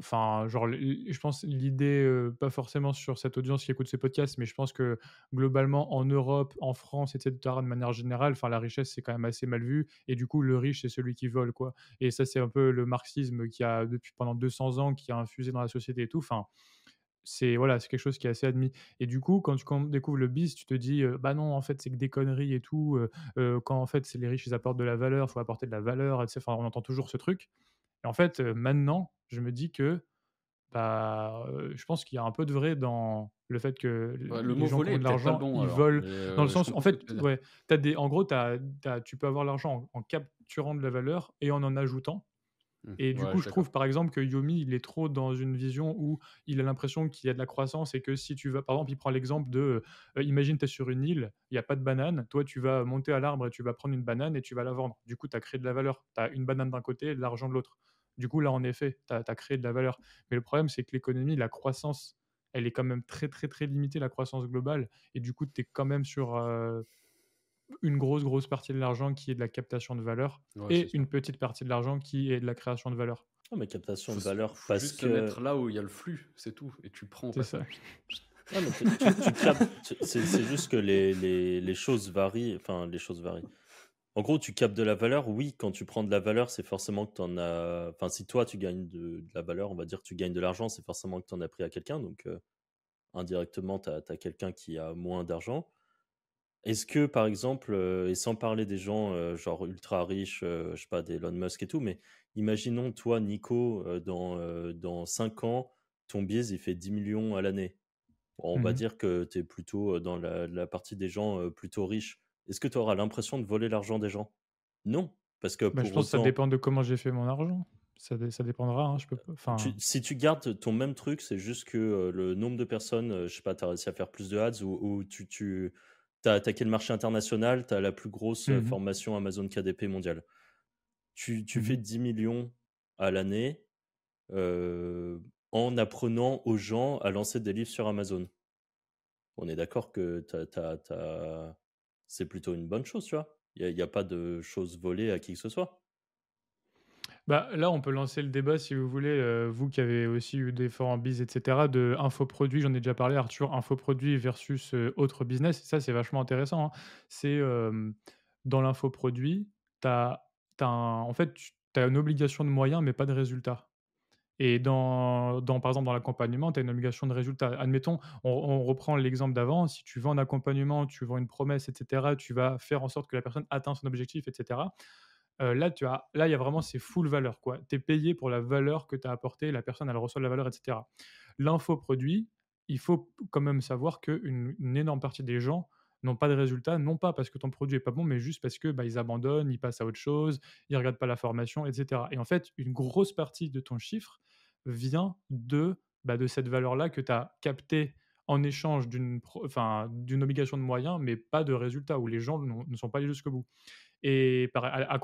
Enfin, genre, je pense l'idée, pas forcément sur cette audience qui écoute ces podcasts, mais je pense que globalement en Europe, en France, etc., de manière générale, enfin, la richesse c'est quand même assez mal vu, et du coup, le riche c'est celui qui vole, quoi. Et ça, c'est un peu le marxisme qui a depuis pendant 200 ans, qui a infusé dans la société et tout. Enfin, c'est voilà, c'est quelque chose qui est assez admis. Et du coup, quand tu découvres le biz, tu te dis, bah non, en fait, c'est que des conneries et tout. quand en fait, c'est les riches, ils apportent de la valeur, faut apporter de la valeur, etc. Enfin, on entend toujours ce truc. Et en fait, maintenant, je me dis que bah, je pense qu'il y a un peu de vrai dans le fait que le les gens qui ont de l'argent, bon, ils volent. dans le sens, en fait, ouais, as des, en gros, as, tu peux avoir l'argent en, capturant de la valeur et en en ajoutant. Mmh. Et du coup, je trouve par exemple que Yomi, il est trop dans une vision où il a l'impression qu'il y a de la croissance et que si tu vas, par exemple, il prend l'exemple de, imagine, tu es sur une île, il n'y a pas de banane, toi, tu vas monter à l'arbre et tu vas prendre une banane et tu vas la vendre. Du coup, tu as créé de la valeur. Tu as une banane d'un côté et de l'argent de l'autre. Du coup, là, en effet, tu as, créé de la valeur. Mais le problème, c'est que l'économie, la croissance, elle est quand même très, très, très limitée, la croissance globale. Et du coup, tu es quand même sur euh, une grosse, grosse partie de l'argent qui est de la captation de valeur et une petite partie de l'argent qui est de la création de valeur. Non, mais captation de valeur, faut parce juste que. mettre là où il y a le flux, c'est tout. Et tu prends. C'est ça. c'est juste que les, les, les, choses varient. Enfin, les choses varient. En gros, tu captes de la valeur. Oui, quand tu prends de la valeur, c'est forcément que tu en as. Enfin, si toi, tu gagnes de, la valeur, on va dire que tu gagnes de l'argent, c'est forcément que tu en as pris à quelqu'un. Donc, euh, indirectement, tu as, quelqu'un qui a moins d'argent. Est-ce que, par exemple, euh, et sans parler des gens euh, genre ultra riches, je sais pas, des Elon Musk et tout, mais imaginons, toi, Nico, dans, dans 5 ans, ton biais, il fait 10 millions à l'année. on va mmh dire que tu es plutôt dans la partie des gens plutôt riches est-ce que tu auras l'impression de voler l'argent des gens? Non. Parce que bah, je pense que ça dépend de comment j'ai fait mon argent. Ça, ça dépendra. Hein, je peux... enfin... si tu gardes ton même truc, c'est juste que euh, le nombre de personnes, euh, je sais pas, tu as réussi à faire plus de ads ou, tu, tu as attaqué le marché international, tu as la plus grosse mmh formation Amazon KDP mondiale. Tu, tu mmh fais 10 millions à l'année en apprenant aux gens à lancer des livres sur Amazon. On est d'accord que tu as c'est plutôt une bonne chose, tu vois? Il n'y a, pas de choses volées à qui que ce soit. Bah, là, on peut lancer le débat si vous voulez, euh, vous qui avez aussi eu des forums biz, etc., de infoproduits, j'en ai déjà parlé, Arthur, infoproduits versus euh, autre business. Ça, c'est vachement intéressant. Hein. C'est dans l'infoproduit, tu as, en fait, tu as une obligation de moyens, mais pas de résultats. Et dans, par exemple, dans l'accompagnement, tu as une obligation de résultat. Admettons, on, reprend l'exemple d'avant, si tu vends un accompagnement, tu vends une promesse, etc., tu vas faire en sorte que la personne atteigne son objectif, etc. Euh, là, tu as, là, il y a vraiment ces full valeurs. Tu es payé pour la valeur que tu as apportée, la personne, elle reçoit la valeur, etc. L'infoproduit, il faut quand même savoir qu'une une énorme partie des gens n'ont pas de résultats, non pas parce que ton produit est pas bon, mais juste parce que bah, ils abandonnent, ils passent à autre chose, ils regardent pas la formation, etc. Et en fait, une grosse partie de ton chiffre, vient de, bah, de cette valeur-là que tu as captée en échange d'une enfin, obligation de moyens, mais pas de résultat, où les gens ne sont pas allés jusqu'au bout. Et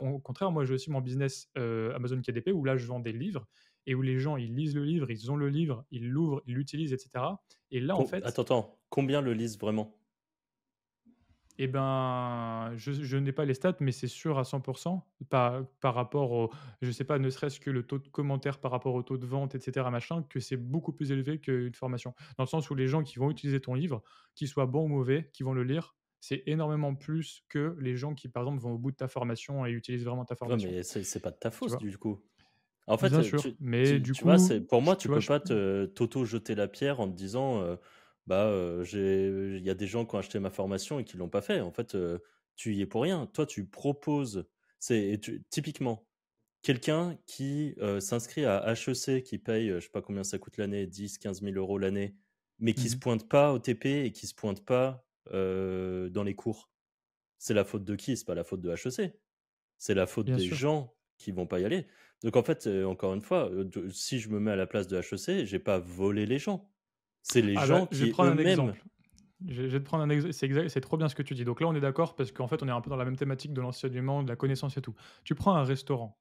au contraire, moi j'ai aussi mon business euh, Amazon KDP, où là je vends des livres. et où les gens, ils lisent le livre, ils ont le livre, ils l'ouvrent, ils l'utilisent, etc. Et là, en fait, Attends, attends, combien le lisent vraiment? Eh ben, je, je n'ai pas les stats, mais c'est sûr à 100% par, par rapport au, je sais pas, ne serait-ce que le taux de commentaires par rapport au taux de vente, etc., machin, que c'est beaucoup plus élevé qu'une formation. Dans le sens où les gens qui vont utiliser ton livre, qu'ils soient bons ou mauvais, qui vont le lire, c'est énormément plus que les gens qui, par exemple, vont au bout de ta formation et utilisent vraiment ta Ouais, formation. mais c'est pas de ta faute du coup. En fait, Bien euh, sûr, tu, mais tu- du tu coup, pour moi, tu vois, peux je- pas te t'auto-jeter la pierre en te disant, euh, bah, j'ai, il y a des gens qui ont acheté ma formation et qui l'ont pas fait. En fait, tu y es pour rien. Toi, tu proposes. C'est typiquement quelqu'un qui s'inscrit à HEC, qui paye, je sais pas combien ça coûte l'année, 10, 15 000 euros l'année, mais qui se Mhm. pointe pas au TP et qui se pointe pas euh, dans les cours. C'est la faute de qui? C'est pas la faute de HEC. C'est la faute Bien des sûr. gens qui vont pas y aller. Donc en fait, euh, encore une fois, euh, si je me mets à la place de HEC, j'ai pas volé les gens. C'est les Ah gens bah, je vais prendre un exemple. Je je vais te prendre un exemple. C'est trop bien ce que tu dis. Donc là, on est d'accord parce qu'en fait, on est un peu dans la même thématique de l'enseignement, de la connaissance et tout. Tu prends un restaurant.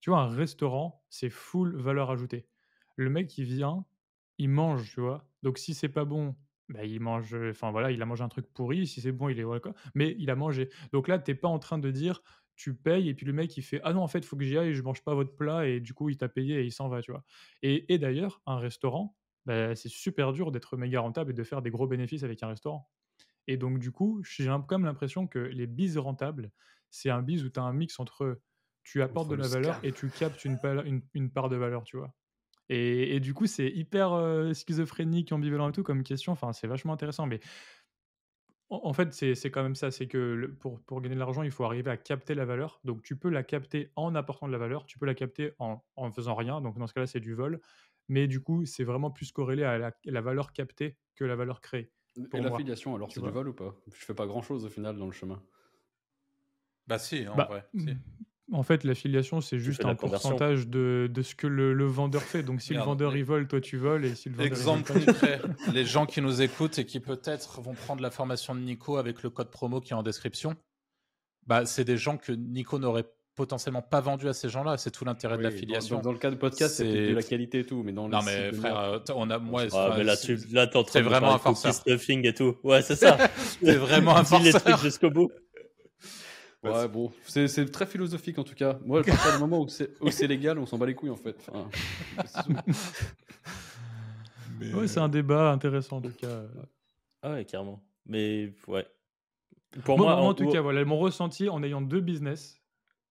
Tu vois, un restaurant, c'est full valeur ajoutée. Le mec, il vient, il mange, tu vois. Donc si c'est pas bon, bah, il mange. Enfin voilà, il a mangé un truc pourri. Si c'est bon, il est quoi. Mais il a mangé. Donc là, t'es pas en train de dire tu payes et puis le mec il fait ah non en fait il faut que j'y aille je mange pas votre plat et du coup il t'a payé et il s'en va tu vois et, et d'ailleurs un restaurant bah, c'est super dur d'être méga rentable et de faire des gros bénéfices avec un restaurant et donc, du coup, j'ai même l'impression que les bises rentables, c'est un bise où tu as un mix entre tu apportes de la valeur scam. et tu captes une, pal- une, une part de valeur, tu vois. Et, et du coup, c'est hyper euh, schizophrénique, ambivalent et tout comme question. Enfin, c'est vachement intéressant. Mais en, en fait, c'est c'est quand même ça. C'est que le- pour, pour gagner de l'argent, il faut arriver à capter la valeur. Donc, tu peux la capter en apportant de la valeur. Tu peux la capter en, en faisant rien. Donc, dans ce cas-là, c'est du vol. Mais du coup, c'est vraiment plus corrélé à la, la valeur captée que la valeur créée. pour Et l'affiliation, alors, tu c'est du vol ou pas? Je fais pas grand chose au final dans le chemin? Bah si, en Bah, vrai. si. En fait, l'affiliation, c'est juste un pourcentage de, de ce que le, le vendeur fait. Donc, si le vendeur il vole, toi tu voles, et si le Exemple pas, concret, les gens qui nous écoutent et qui peut-être vont prendre la formation de Nico avec le code promo qui est en description, bah, c'est des gens que Nico n'aurait potentiellement pas vendu à ces gens-là. C'est tout l'intérêt de l'affiliation. Dans, dans le cas de podcast, c'est de la qualité et tout, mais dans Non les mais de frère, merde- euh, on a moi. Ah, mais là, c'est- tu là, t'es en train c'est de vraiment un cookie farceur. stuffing et tout. Ouais, c'est ça. C'est vraiment un Dis les farceur. trucs jusqu'au bout. Ouais, bon, c'est c'est très philosophique en tout cas. Moi, à partir du moment où c'est où c'est légal, on s'en bat les couilles en fait. Enfin. Mais, Ouais, c'est un débat intéressant en tout cas. Ah ouais, carrément. Mais ouais. Pour Moi, moi, moi, en en- tout cas, voilà, mon ressenti en ayant deux business,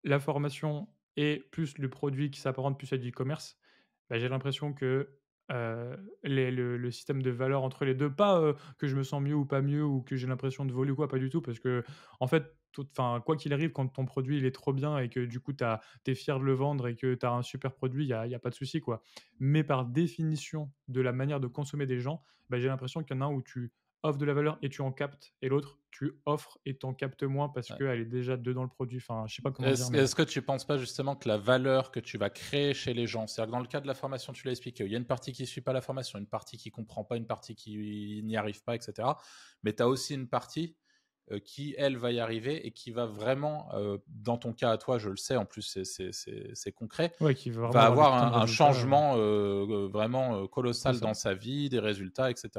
la formation et plus le produit qui s'apparente plus à du e-commerce, bah, j'ai l'impression que le, système de valeur entre les deux, pas que je me sens mieux ou pas mieux ou que j'ai l'impression de voler ou quoi, pas du tout, parce que en fait, tout- quoi qu'il arrive, quand ton produit il est trop bien et que du coup tu es fier de le vendre et que tu as un super produit, il n'y a, y a pas de souci. quoi. Mais par définition de la manière de consommer des gens, bah, j'ai l'impression qu'il y en a un où tu offres de la valeur et tu en captes, et l'autre, tu offres et tu en captes moins parce Ouais. qu'elle est déjà dedans le produit. Enfin, je sais pas comment Est-ce mais- que tu penses pas justement que la valeur que tu vas créer chez les gens, c'est-à-dire que dans le cas de la formation, tu l'as expliqué, il y a une partie qui suit pas la formation, une partie qui comprend pas, une partie qui n'y arrive pas, etc. Mais tu as aussi une partie euh, qui, elle, va y arriver et qui va vraiment, euh, dans ton cas à toi, je le sais, en plus c'est- concret, Ouais, qui va, avoir un, changement euh, vraiment colossal dans sa vie, des résultats, etc.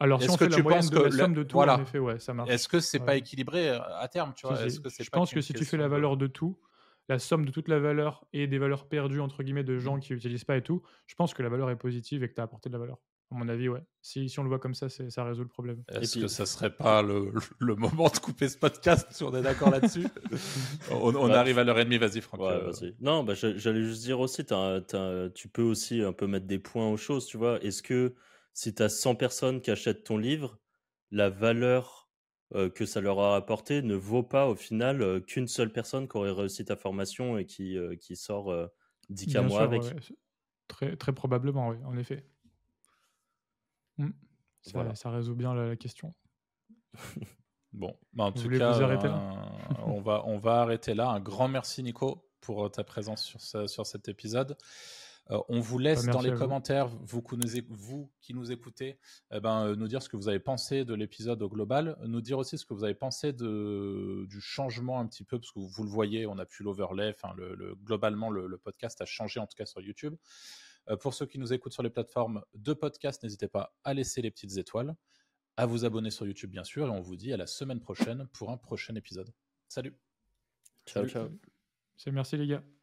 Alors, si Est-ce on que fait la tu moyenne penses de que la le- somme de tout, voilà. en effet, ouais, ça marche. Est-ce que c'est pas équilibré euh, à terme, tu vois? Si, si. Est-ce que c'est Je pas pense que si tu fais la valeur de tout, la somme de toute la valeur et des valeurs perdues, entre guillemets, de Mmh. gens qui n'utilisent pas et tout, je pense que la valeur est positive et que tu as apporté de la valeur. À mon avis, ouais. Si, si on le voit comme ça, ça résout le problème. Est-ce puis- que ça serait pas le, le moment de couper ce podcast si on est d'accord là-dessus? On, on Bah, arrive à l'heure et demie, vas-y Franck. Ouais, euh. Non, bah, je- j'allais juste dire aussi, tu peux aussi un peu mettre des points aux choses, tu vois? Est-ce que si tu as 100 personnes qui achètent ton livre, la valeur euh, que ça leur a apporté ne vaut pas au final euh, qu'une seule personne qui aurait réussi ta formation et qui, euh, qui sort euh, 10 cas Bien mois avec ouais. Très, très probablement, oui, en effet. Hmm. Ça, Voilà. ça résout bien la, la question. Bon, bah, en Vous tout cas, vous arrêter là? on, va, on va arrêter là. Un grand merci Nico pour ta présence sur, ce- sur cet épisode. Euh, on vous laisse dans les vous. commentaires, vous, qui nous éc- vous qui nous écoutez, eh ben, euh, nous dire ce que vous avez pensé de l'épisode au global, nous dire aussi ce que vous avez pensé de, du changement un petit peu, parce que vous, vous le voyez, on a pu l'overlay, enfin, le, le- globalement, le, le podcast a changé, en tout cas sur YouTube. Euh, pour ceux qui nous écoutent sur les plateformes de podcast, n'hésitez pas à laisser les petites étoiles, à vous abonner sur YouTube, bien sûr, et on vous dit à la semaine prochaine pour un prochain épisode. Salut Ciao, Salut. ciao. C'est merci les gars.